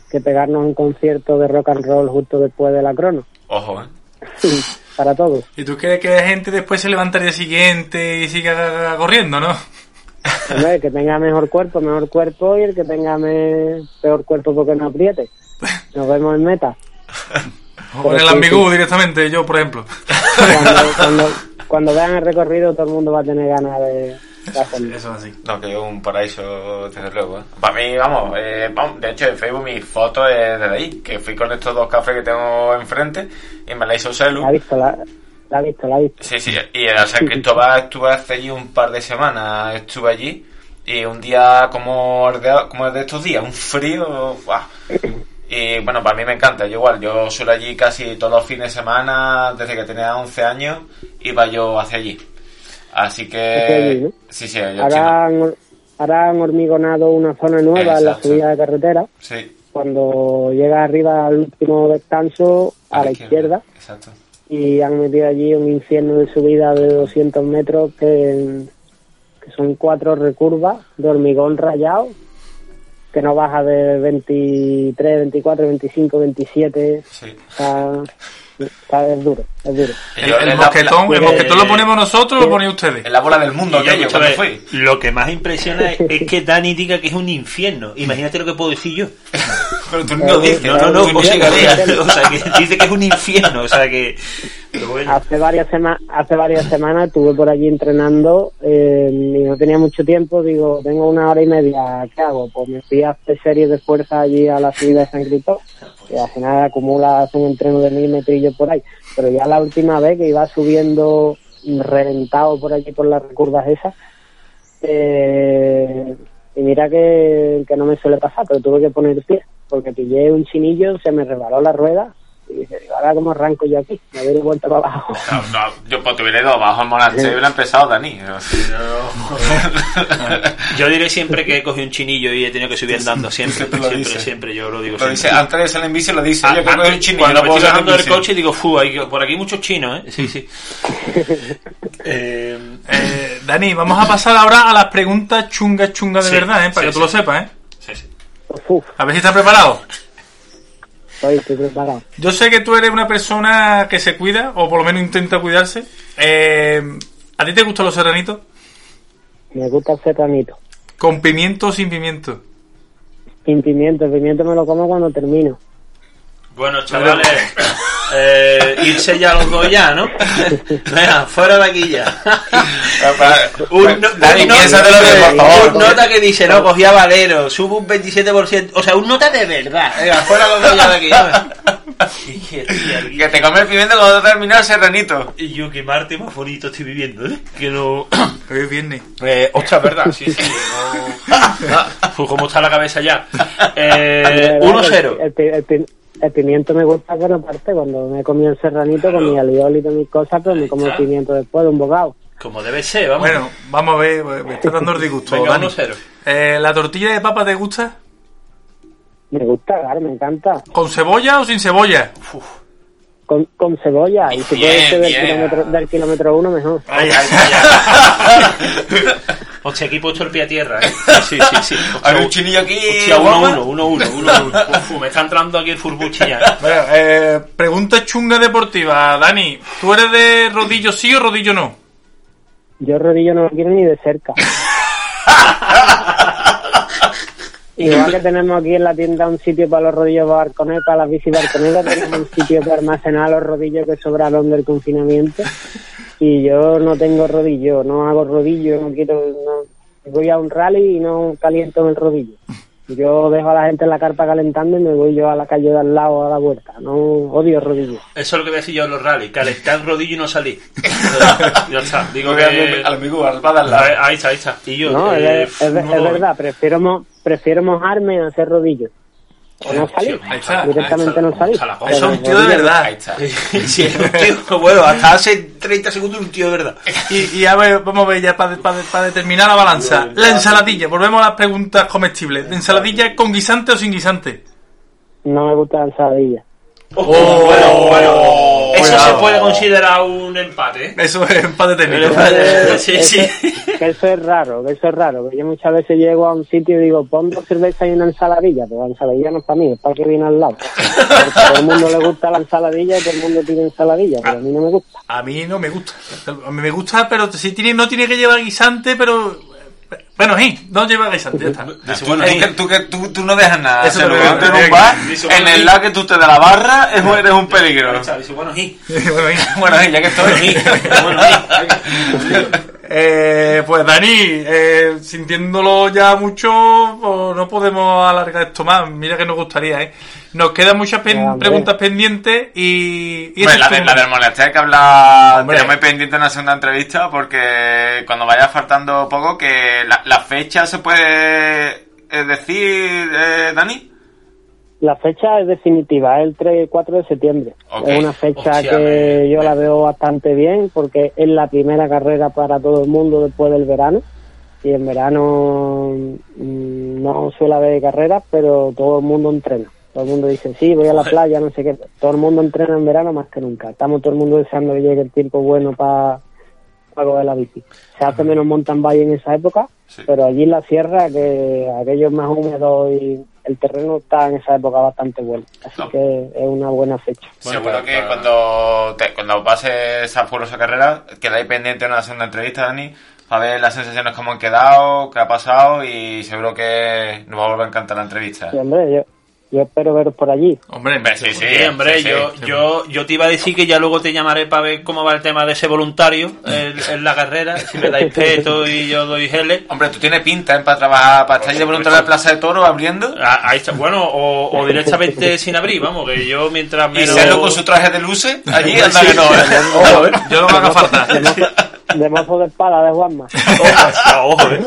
que pegarnos un concierto de rock and roll justo después de la crono. Ojo, ¿eh? Para todos. ¿Y tú crees que la gente después se levanta al día siguiente y siga corriendo, no? El que tenga mejor cuerpo, mejor cuerpo, y el que tenga me- peor cuerpo porque no apriete. Nos vemos en meta. O con el sí, ambigú directamente, yo, por ejemplo. Cuando, cuando, cuando vean el recorrido, todo el mundo va a tener ganas de. Eso es así. No, que es un paraíso, desde luego. ¿eh? Para mí, vamos, eh, vamos, de hecho en Facebook mi foto es desde ahí, que fui con estos dos cafés que tengo enfrente y me la hizo Celu. La ha visto, la, la ha visto, la ha visto. Sí, sí, y en San Cristóbal estuve hace allí un par de semanas, estuve allí y un día como el de, como el de estos días, un frío, ¡buah! y bueno, para mí me encanta, yo igual, yo suelo allí casi todos los fines de semana, desde que tenía 11 años, iba yo hacia allí. Así que, sí, sí, ahora han hormigonado una zona nueva en la subida de carretera. sí, Cuando llega arriba al último descanso, a, la izquierda, Exacto. y han metido allí un infierno de subida de 200 metros que, que son cuatro recurvas de hormigón rayado que no baja de 23, 24, 25, 27 Sí. o sea, es duro, es duro El, la- mosquetón, el mosquetón lo ponemos nosotros o lo ponéis ustedes. En la bola del mundo, yo, cuando fui. Lo que más impresiona es, es que Dani diga que es un infierno. Imagínate lo que puedo decir yo. Pero tú no dices, No, no, no, tú ¿cómo llegas llegaría? ahí. O sea, que dice que es un infierno. O sea, que. Hace varias semanas hace varias semanas estuve por allí entrenando eh, y no tenía mucho tiempo digo tengo una hora y media ¿qué hago? pues me fui a hacer series de fuerza allí a la subida de San Cristóbal y al final acumulas un entreno de mil metrillos por ahí. Pero ya la última vez que iba subiendo reventado por allí por las curvas esas eh, y mira que, que no me suele pasar pero tuve que poner pie porque pillé un chinillo se me rebaló la rueda Y ahora como arranco yo aquí, me doy vuelta para abajo. No, no, yo porque hubiera ido abajo al monasterio y hubiera empezado Dani. Yo diré siempre que he cogido un chinillo y he tenido que subir andando. Siempre, Siempre lo siempre, dice. siempre, yo lo digo Lo dice, siempre. antes de salir en bici lo dice, Ah, yo antes, cojo un chino, yo cuando no me puedo estoy bajando del coche digo, fu, hay- por aquí hay muchos chinos, ¿eh? Sí, sí. Eh, Eh, Dani, vamos a pasar ahora a las preguntas chungas chungas de Sí, verdad, ¿eh? Para sí, que tú sí. lo sepas, ¿eh? sí, sí. Uf, A ver si estás preparado. Estoy, estoy preparado. Yo sé que tú eres una persona que se cuida, o por lo menos intenta cuidarse. Eh, ¿A ti te gustan los serranitos? Me gusta el serranito. ¿Con pimiento o sin pimiento? Sin pimiento, el pimiento me lo como cuando termino. Bueno, chavales, eh, irse ya los dos ya, ¿no? Venga, fuera de aquí ya. Un, no- Dani, no- piénsatelo bien, por favor. un nota que dice, no, cogía Valero, subo un 27%. O sea, un nota de verdad. Venga, fuera los dos ya de aquí. que, Que te come el pimiento cuando termina el serranito. Y yo, qué Marte más bonito estoy viviendo, ¿eh? Que no... Hoy es viernes. Eh, ostras, verdad, sí, sí. No... Uf, ¿Cómo está la cabeza ya? Eh, De verdad, 1-0. El, el- el pi- el pimiento me gusta, pero aparte, cuando me he comido el serranito con mi alioli y todas mis cosas, pero me como el pimiento después de un bocado. Como debe ser, vamos. Bueno, vamos a ver, me está dando el disgusto. Venga, Dani. 1-0. Eh, ¿La tortilla de papa te gusta? Me gusta, claro, me encanta. ¿Con cebolla o sin cebolla? Con, con cebolla, y si puede ser del kilómetro, del kilómetro uno, mejor. Ay, ay, ay, ay. Hostia, aquí he puesto el pie a tierra, ¿eh? Sí, sí, sí. Hay un chinillo aquí. Hostia, guapa. 1-1, 1-1, 1-1. Uf, me está entrando aquí el furbuchi ya. Bueno, eh, pregunta chunga deportiva. Dani, ¿tú eres de rodillo sí o rodillo no? Yo rodillo no lo quiero ni de cerca. Igual que tenemos aquí en la tienda un sitio para los rodillos barconetas, para las bici barconetas, tenemos un sitio para almacenar los rodillos que sobraron del confinamiento. Y yo no tengo rodillo, no hago rodillo, no quiero, no, voy a un rally y no caliento en el rodillo. Yo dejo a la gente en la carpa calentando y me voy yo a la calle de al lado a la vuelta. No odio rodillo. Eso es lo que voy a decir yo en los rallies. Calentar rodillo y no salir. ya está. Digo Digo que... al amigo, al padre al lado. Ahí está, ahí está. Y yo... No, eh, es, es- es no- verdad, prefiero, mo- prefiero mojarme a hacer rodillos. O no salir, Ahí está, directamente no salir. Es un tío de verdad. Ahí está. Sí, es un tío, bueno, hasta hace 30 segundos un tío de verdad. Y, y a ver, vamos a ver ya para, determinar la balanza. La ensaladilla, volvemos a las preguntas comestibles. ¿Ensaladilla con guisante o sin guisante? No me gusta la ensaladilla. Oh, bueno, bueno. Eso Cuidado. se puede considerar un empate, ¿eh? Eso es empate técnico. Sí, Eso- sí. Que eso es raro, que eso es raro. Que yo muchas veces llego a un sitio y digo, pon dos cervezas y una ensaladilla. Pero la ensaladilla no es para mí, es para que viene al lado. Porque a todo el mundo le gusta la ensaladilla y todo el mundo tiene ensaladilla, pero a mí no me gusta. A mí no me gusta. A mí me gusta, pero si tiene, no tiene que llevar guisante, pero... Bueno, sí, no lleva guisante, ya está. Bueno, tú sí. que, tú, que- tú- tú no dejas nada. Eso Se lo en un bar, en el lado que tú te de la barra, es, eres un peligro. Dice, bueno, sí. Bueno, sí. Ya que estoy. Bueno, sí. Eh, pues Dani, eh, sintiéndolo ya mucho, pues no podemos alargar esto más. Mira que nos gustaría, ¿eh? Nos quedan muchas pen- Ya, hombre. preguntas pendientes y... y Hombre, ese la, es de, la del monasterio que habla, tenemos pendiente en una segunda entrevista porque cuando vaya faltando poco, que la, la fecha se puede eh, decir, eh, Dani. La fecha es definitiva, es el 3 y 4 de septiembre. Es una fecha Hostia, que me- yo me- la veo bastante bien porque es la primera carrera para todo el mundo después del verano. Y en verano mm, no suele haber carreras, pero todo el mundo entrena. Todo el mundo dice, sí, voy a la playa, no sé qué. Todo el mundo entrena en verano más que nunca. Estamos todo el mundo deseando que llegue el tiempo bueno para coger la bici. Se hace menos mountain bike en esa época, Sí. pero allí en la sierra, que aquello es más húmedo y el terreno está en esa época bastante bueno. Así No. que es una buena fecha. Bueno, Seguro para- que para- cuando te, cuando pase esa furosa carrera, quedáis pendiente de una segunda entrevista, Dani, para ver las sensaciones, cómo han quedado, qué ha pasado y seguro que nos va a volver a encantar la entrevista. Y hombre, yo, yo espero veros por allí. Hombre, sí, sí, Sí, hombre, sí, sí. yo, yo, yo te iba a decir que ya luego te llamaré para ver cómo va el tema de ese voluntario en, en la carrera, si me dais peto y yo doy geles. Hombre, tú tienes pinta ¿eh? para trabajar, para estar ahí de voluntario en la Plaza de Toro abriendo Ah, Ahí está, bueno, o, o directamente sin abrir, vamos, que yo mientras y menos... serlo con su traje de luces, allí anda que no, ¿eh? Ojo, ¿eh? Yo no me haga falta. De mozo, de mozo de espada de Juanma. Ojo, ojo, eh.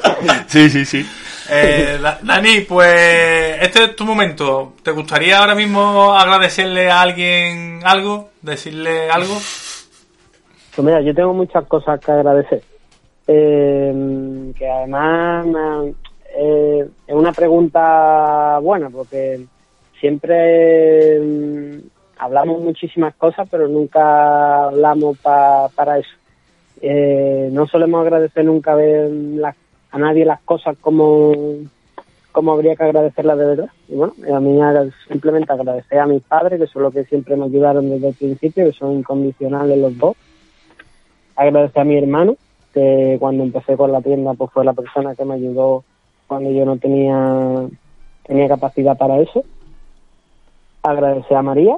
Sí, sí, sí. Eh, Da- Dani, pues este es tu momento. ¿Te gustaría ahora mismo agradecerle a alguien algo? ¿Decirle algo? Pues mira, yo tengo muchas cosas que agradecer. Eh, que además eh, es una pregunta buena porque siempre mm, hablamos muchísimas cosas, pero nunca hablamos pa- para eso. Eh, no solemos agradecer nunca ver las- a nadie las cosas como, como habría que agradecerlas de verdad. Y bueno, a mí simplemente agradecer a mis padres, que son los que siempre me ayudaron desde el principio, que son incondicionales los dos agradecer a mi hermano, que cuando empecé con la tienda pues fue la persona que me ayudó cuando yo no tenía, tenía capacidad para eso. Agradecer a María,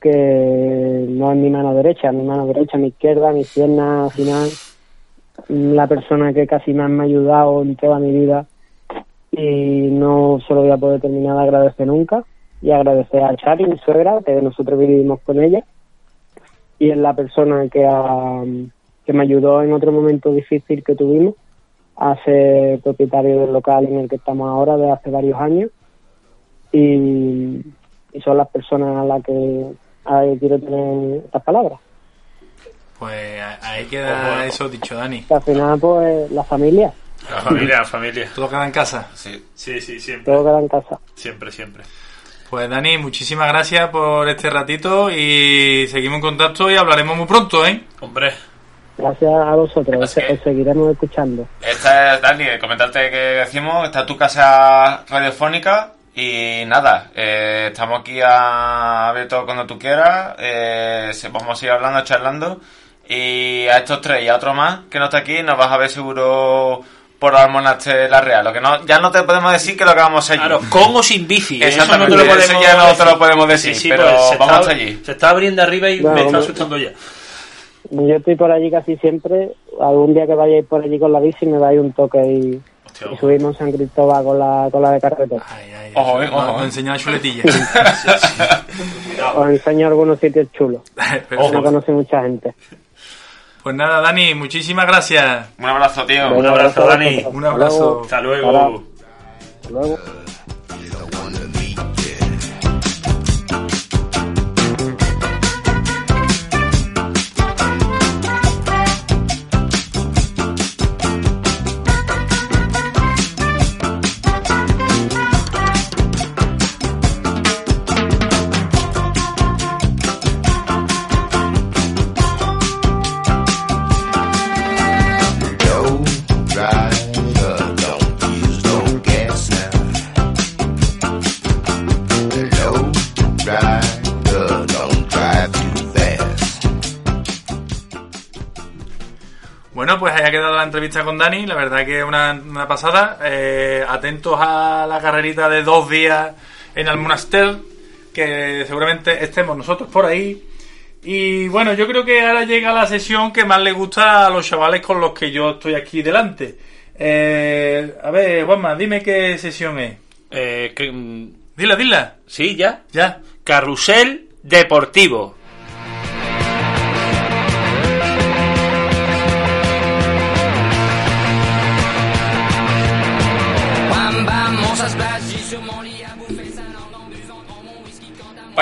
que no es mi mano derecha, mi mano derecha, mi izquierda, mi izquierda, al final, la persona que casi más me ha ayudado en toda mi vida y no se lo voy a poder terminar de agradecer nunca. Y agradecer a Chari, mi suegra, que nosotros vivimos con ella y es la persona que, que me ayudó en otro momento difícil que tuvimos a ser propietario del local en el que estamos ahora desde hace varios años y, y son las personas a las que, a las que quiero tener estas palabras. Pues ahí queda eso dicho, Dani. Que al final pues la familia, La familia, la familia. Todo queda en casa. Sí. Sí, sí, siempre. todo queda en casa. Siempre, siempre. Pues Dani, muchísimas gracias por este ratito y seguimos en contacto y hablaremos muy pronto, ¿eh? Hombre, Gracias a vosotros, os, seguiremos escuchando. Esta es, Dani, comentarte que decimos, esta es tu casa radiofónica y nada, eh, estamos aquí a abierto cuando tú quieras, eh, vamos a ir hablando, charlando y a estos tres y a otro más que no está aquí nos vas a ver seguro por Almonaste La Real. Lo que no, ya no te podemos decir que lo que vamos allí. claro, con o sin bici. Eso no Exactamente, te lo eso podemos ya no decir. te lo podemos decir, pero pues, vamos está, allí. Se está abriendo arriba y Bueno, me está asustando ya. Yo estoy por allí casi siempre, algún día que vayáis por allí con la bici me dais un toque y, y subimos San Cristóbal con la, con la de carretera. Ay, ay, Ojo, ay, eh, ojo, nos eh. enseña la chuletilla. Os enseño algunos sitios chulos, no conoce mucha gente. Pues nada, Dani, muchísimas gracias. Un abrazo, tío. Venga, abrazo, Dani. Un abrazo. Hasta luego. Hasta luego. Ahí ha quedado la entrevista con Dani. La verdad que es una, una pasada. Eh, atentos a la carrerita de dos días en Almonaster, que seguramente estemos nosotros por ahí. Y bueno, yo creo que ahora llega la sesión que más le gusta a los chavales con los que yo estoy aquí delante. Eh, a ver, Juanma, dime qué sesión es. Eh, que, mm, Dila, dila. sí, ya. Ya. Carrusel Deportivo.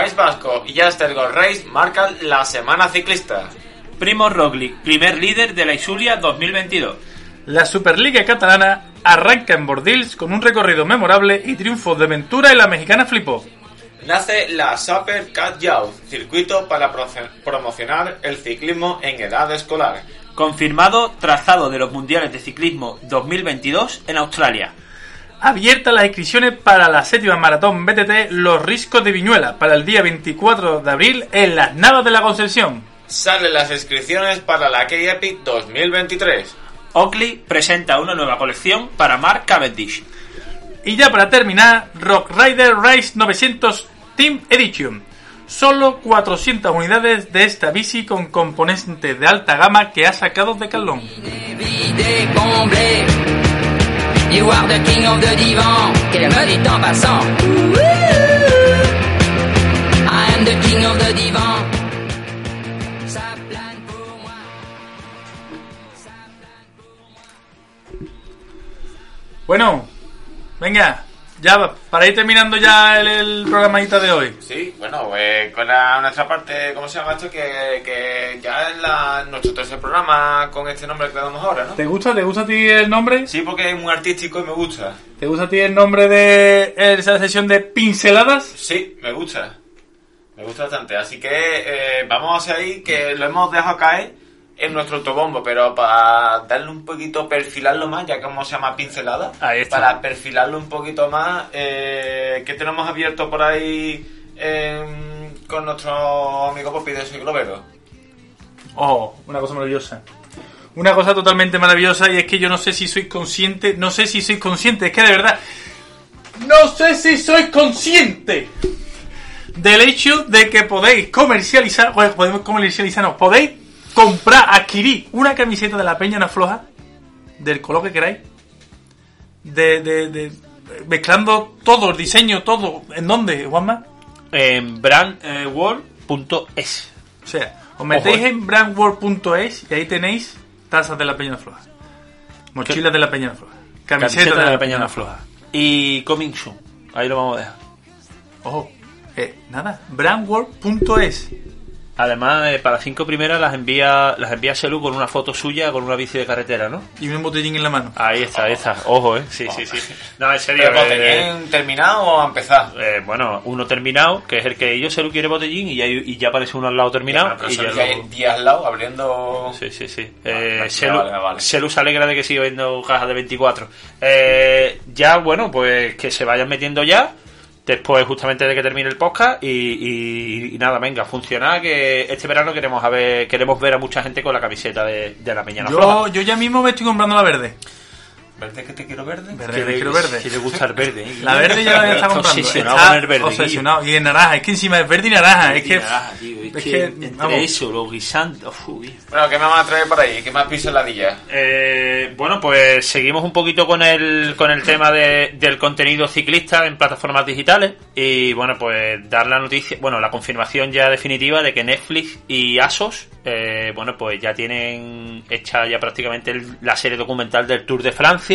País Vasco y Jaster Gold Race marcan la semana ciclista. Primo Roglic, primer líder de la Isulia 2022. La Superliga Catalana arranca en Bordils con un recorrido memorable y triunfos de Ventura y la mexicana flipó. Nace la Super Cat Youth, circuito para promocionar el ciclismo en edad escolar. Confirmado trazado de los Mundiales de Ciclismo 2022 en Australia. Abiertas las inscripciones para la séptima maratón BTT Los Riscos de Viñuela para el día 24 de abril en las Navas de la Concepción. Salen las inscripciones para la K-Epic 2023. Oakley presenta una nueva colección para Mark Cavendish. Y ya para terminar, Rock Rider Race 900 Team Edition. Solo 400 unidades de esta bici con componentes de alta gama que ha sacado de Calón. You are the king of the divan. Qu'elle me dit en passant. I am the king of the divan. Ça plane pour moi. Bueno, venga, Ya, para ir terminando ya el, el programadita de hoy. Sí, bueno, pues con la, nuestra parte, ¿cómo se llama esto? Que, que ya es la, nuestro tercer programa con este nombre que le damos ahora, ¿no? ¿Te gusta? ¿Te gusta a ti el nombre? Sí, porque es muy artístico y me gusta. ¿Te gusta a ti el nombre de esa sesión de pinceladas? Sí, me gusta. Me gusta bastante. Así que eh, vamos hacia ahí, que lo hemos dejado caer en nuestro autobombo, pero para darle un poquito, perfilarlo más, ya que como se llama pincelada, Ahí está. para perfilarlo un poquito más, eh, que tenemos abierto por ahí em, con nuestro amigo Popi de Soy Globero. Oh, una cosa maravillosa. Una cosa totalmente maravillosa y es que yo no sé si sois consciente, no sé si sois consciente, es que de verdad, no sé si sois consciente del hecho de que podéis comercializar, bueno, podemos comercializar, no, podéis comprar, adquirir una camiseta de la Peña Floja, del color que queráis, de, de, de- mezclando todo, el diseño, todo, ¿en dónde, Juanma? En brandworld.es. O sea, os metéis Ojo, eh. en brandworld.es y ahí tenéis tazas de la Peña Floja. Mochilas de la Peña Floja. Camisetas Camiseta de la Peñana Floja. Y Coming Soon. Ahí lo vamos a dejar. Ojo, eh, nada, brandworld.es. Además, eh, para cinco primeras las envía las envía Selu con una foto suya con una bici de carretera, ¿no? Y un botellín en la mano. Ahí está, ahí está. Ojo, eh. Sí, sí, sí. No, en serio. ¿Pero eh, botellín terminado o a empezar? eh, bueno, uno terminado, que es el que ellos Selu quiere botellín y ya, y ya aparece uno al lado terminado. Pero y ya que hay luego- 10 al lado abriendo... Sí, sí, sí. Eh, vale, Selu, vale, vale. Selu se alegra de que siga viendo cajas de 24. Eh, ya, bueno, pues que se vayan metiendo ya. Después, justamente de que termine el podcast. Y, y- y nada, venga, funciona. Que este verano queremos a ver, queremos ver a mucha gente con la camiseta de, de la Peñana Yo, yo ya mismo me estoy comprando la verde. ¿Verde que te quiero verde? Verde, Que le- quiero verde. que le gusta el verde. ¿eh? La verde ya la Está comprando. obsesionado Está con el verde. obsesionado. Y en naranja, es que encima es verde y naranja. Es Y que. naranja, tío, es es que que, entre vamos. eso, los guisantes. uy. Bueno, ¿qué me van a traer por ahí? ¿Qué más pinceladillas? Eh, bueno, pues seguimos un poquito con el, con el tema de- del contenido ciclista en plataformas digitales y bueno, pues dar la noticia, bueno, la confirmación ya definitiva de que Netflix y Asos, eh, bueno, pues ya tienen hecha ya prácticamente el- la serie documental del Tour de Francia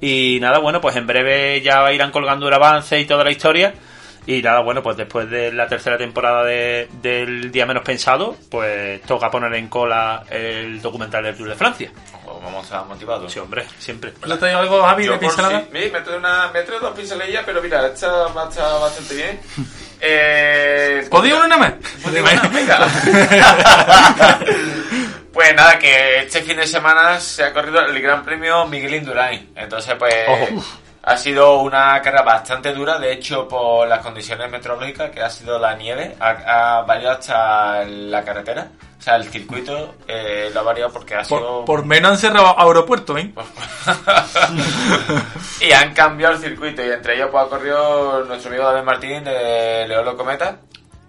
y nada, bueno, pues en breve ya irán colgando el avance y toda la historia. Y nada, bueno, pues después de la tercera temporada de- del Día Menos Pensado, pues toca poner en cola el documental del Tour de Francia. Pues vamos a estar motivados. Sí, hombre, siempre. ¿Le algo, Javi, de pincelada? si- sí, me trae una, me trae dos pinceladillas, pero mira, esta va a estar bastante bien. Eh, ¿Podía una nada más? ¿Podía una? Venga. Pues nada, que este fin de semana se ha corrido el Gran Premio Miguel Indurain. Entonces, pues ha sido una carrera bastante dura. De hecho, por las condiciones meteorológicas, que ha sido la nieve, ha, ha variado hasta la carretera. O sea, el circuito eh, lo ha variado porque ha sido... Por, por menos han cerrado aeropuerto, ¿eh? y han cambiado el circuito y entre ellos pues ha corrido nuestro amigo David Martín de Leolo Cometa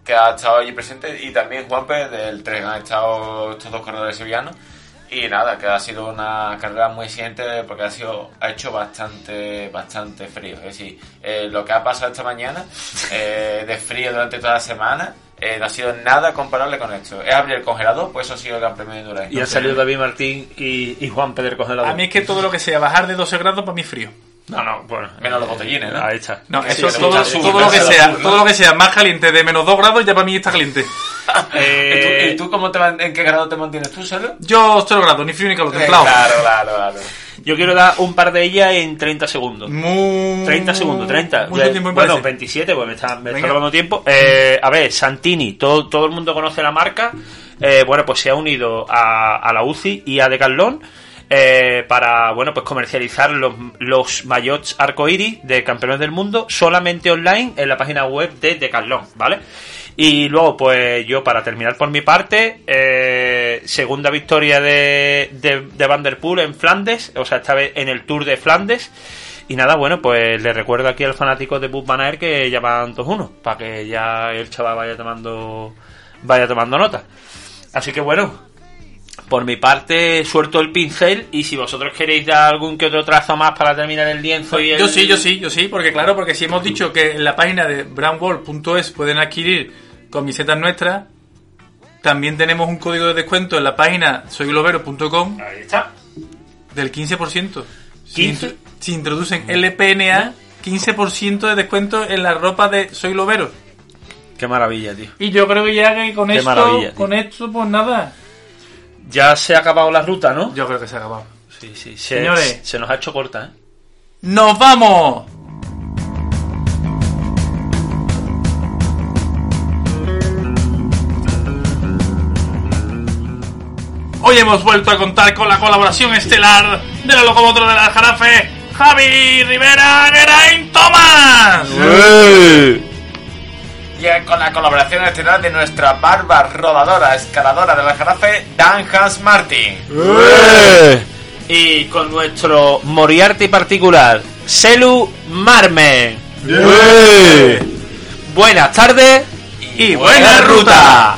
que ha estado allí presente y también Juanpe del tren han estado estos dos corredores sevillanos y nada que ha sido una carrera muy exigente porque ha sido ha hecho bastante bastante frío es decir eh, lo que ha pasado esta mañana eh, de frío durante toda la semana eh, no ha sido nada comparable con esto es abrir el congelador pues eso ha sido el gran premio de Indurain Y han salido David Martín y, y Juan Pedro Congelador. A mí es que todo lo que sea bajar de 12 grados para mí es frío. No, no, bueno. Menos los botellines, ¿no? Ahí está. No, eso le todo, todo lo que sea, todo lo que sea más caliente de menos 2 grados ya para mí está caliente. Eh, ¿Y, tú, y tú cómo te man- en qué grado te mantienes tú solo? Yo 0 grados, ni frío ni calor, Eh, templado. Claro, claro, claro. Yo quiero dar un par de ellas en 30 segundos. Muy... 30 segundos, 30. Mucho Eh, tiempo me bueno, parece. 27, pues me está, me está robando tiempo. Eh, a ver, Santini, todo, todo el mundo conoce la marca. Eh, bueno, pues se ha unido a, a la UCI y a Decathlon eh, para, bueno, pues comercializar los, los maillots arcoiris de campeones del mundo solamente online en la página web de Decathlon, ¿vale? Y luego, pues yo, para terminar por mi parte, eh, segunda victoria de, de, de en Flandes, o sea, esta vez en el Tour de Flandes. Y nada, bueno, pues le recuerdo aquí al fanático de Bud Van Aert que ya van 2-1, para que ya el chaval vaya tomando, vaya tomando nota. Así que bueno, por mi parte, suelto el pincel y si vosotros queréis dar algún que otro trazo más para terminar el lienzo y el... Yo sí, yo sí, yo sí, porque claro, porque si hemos dicho que en la página de brownwall.es pueden adquirir camisetas nuestras, también tenemos un código de descuento en la página soyglobero.com Ahí está. del 15%. Si, 15. intro- si introducen LPNA, 15% de descuento en la ropa de Soy Lobero. Qué maravilla, tío. Y yo creo que ya que con Qué esto, con esto, pues nada. Ya se ha acabado la ruta, ¿no? Yo creo que se ha acabado. Sí, sí. Se, Señores. se nos ha hecho corta, ¿eh? ¡Nos vamos! Hoy hemos vuelto a contar con la colaboración estelar de la locomotora de la Jarafe, Javi Rivera Geraint Tomás. Y eh, con la colaboración estelar de nuestra barba rodadora, escaladora de la jarafe, Dan Hans Martin. Y con nuestro Moriarty particular, Selu Marmen. Buenas tardes Y buena ruta.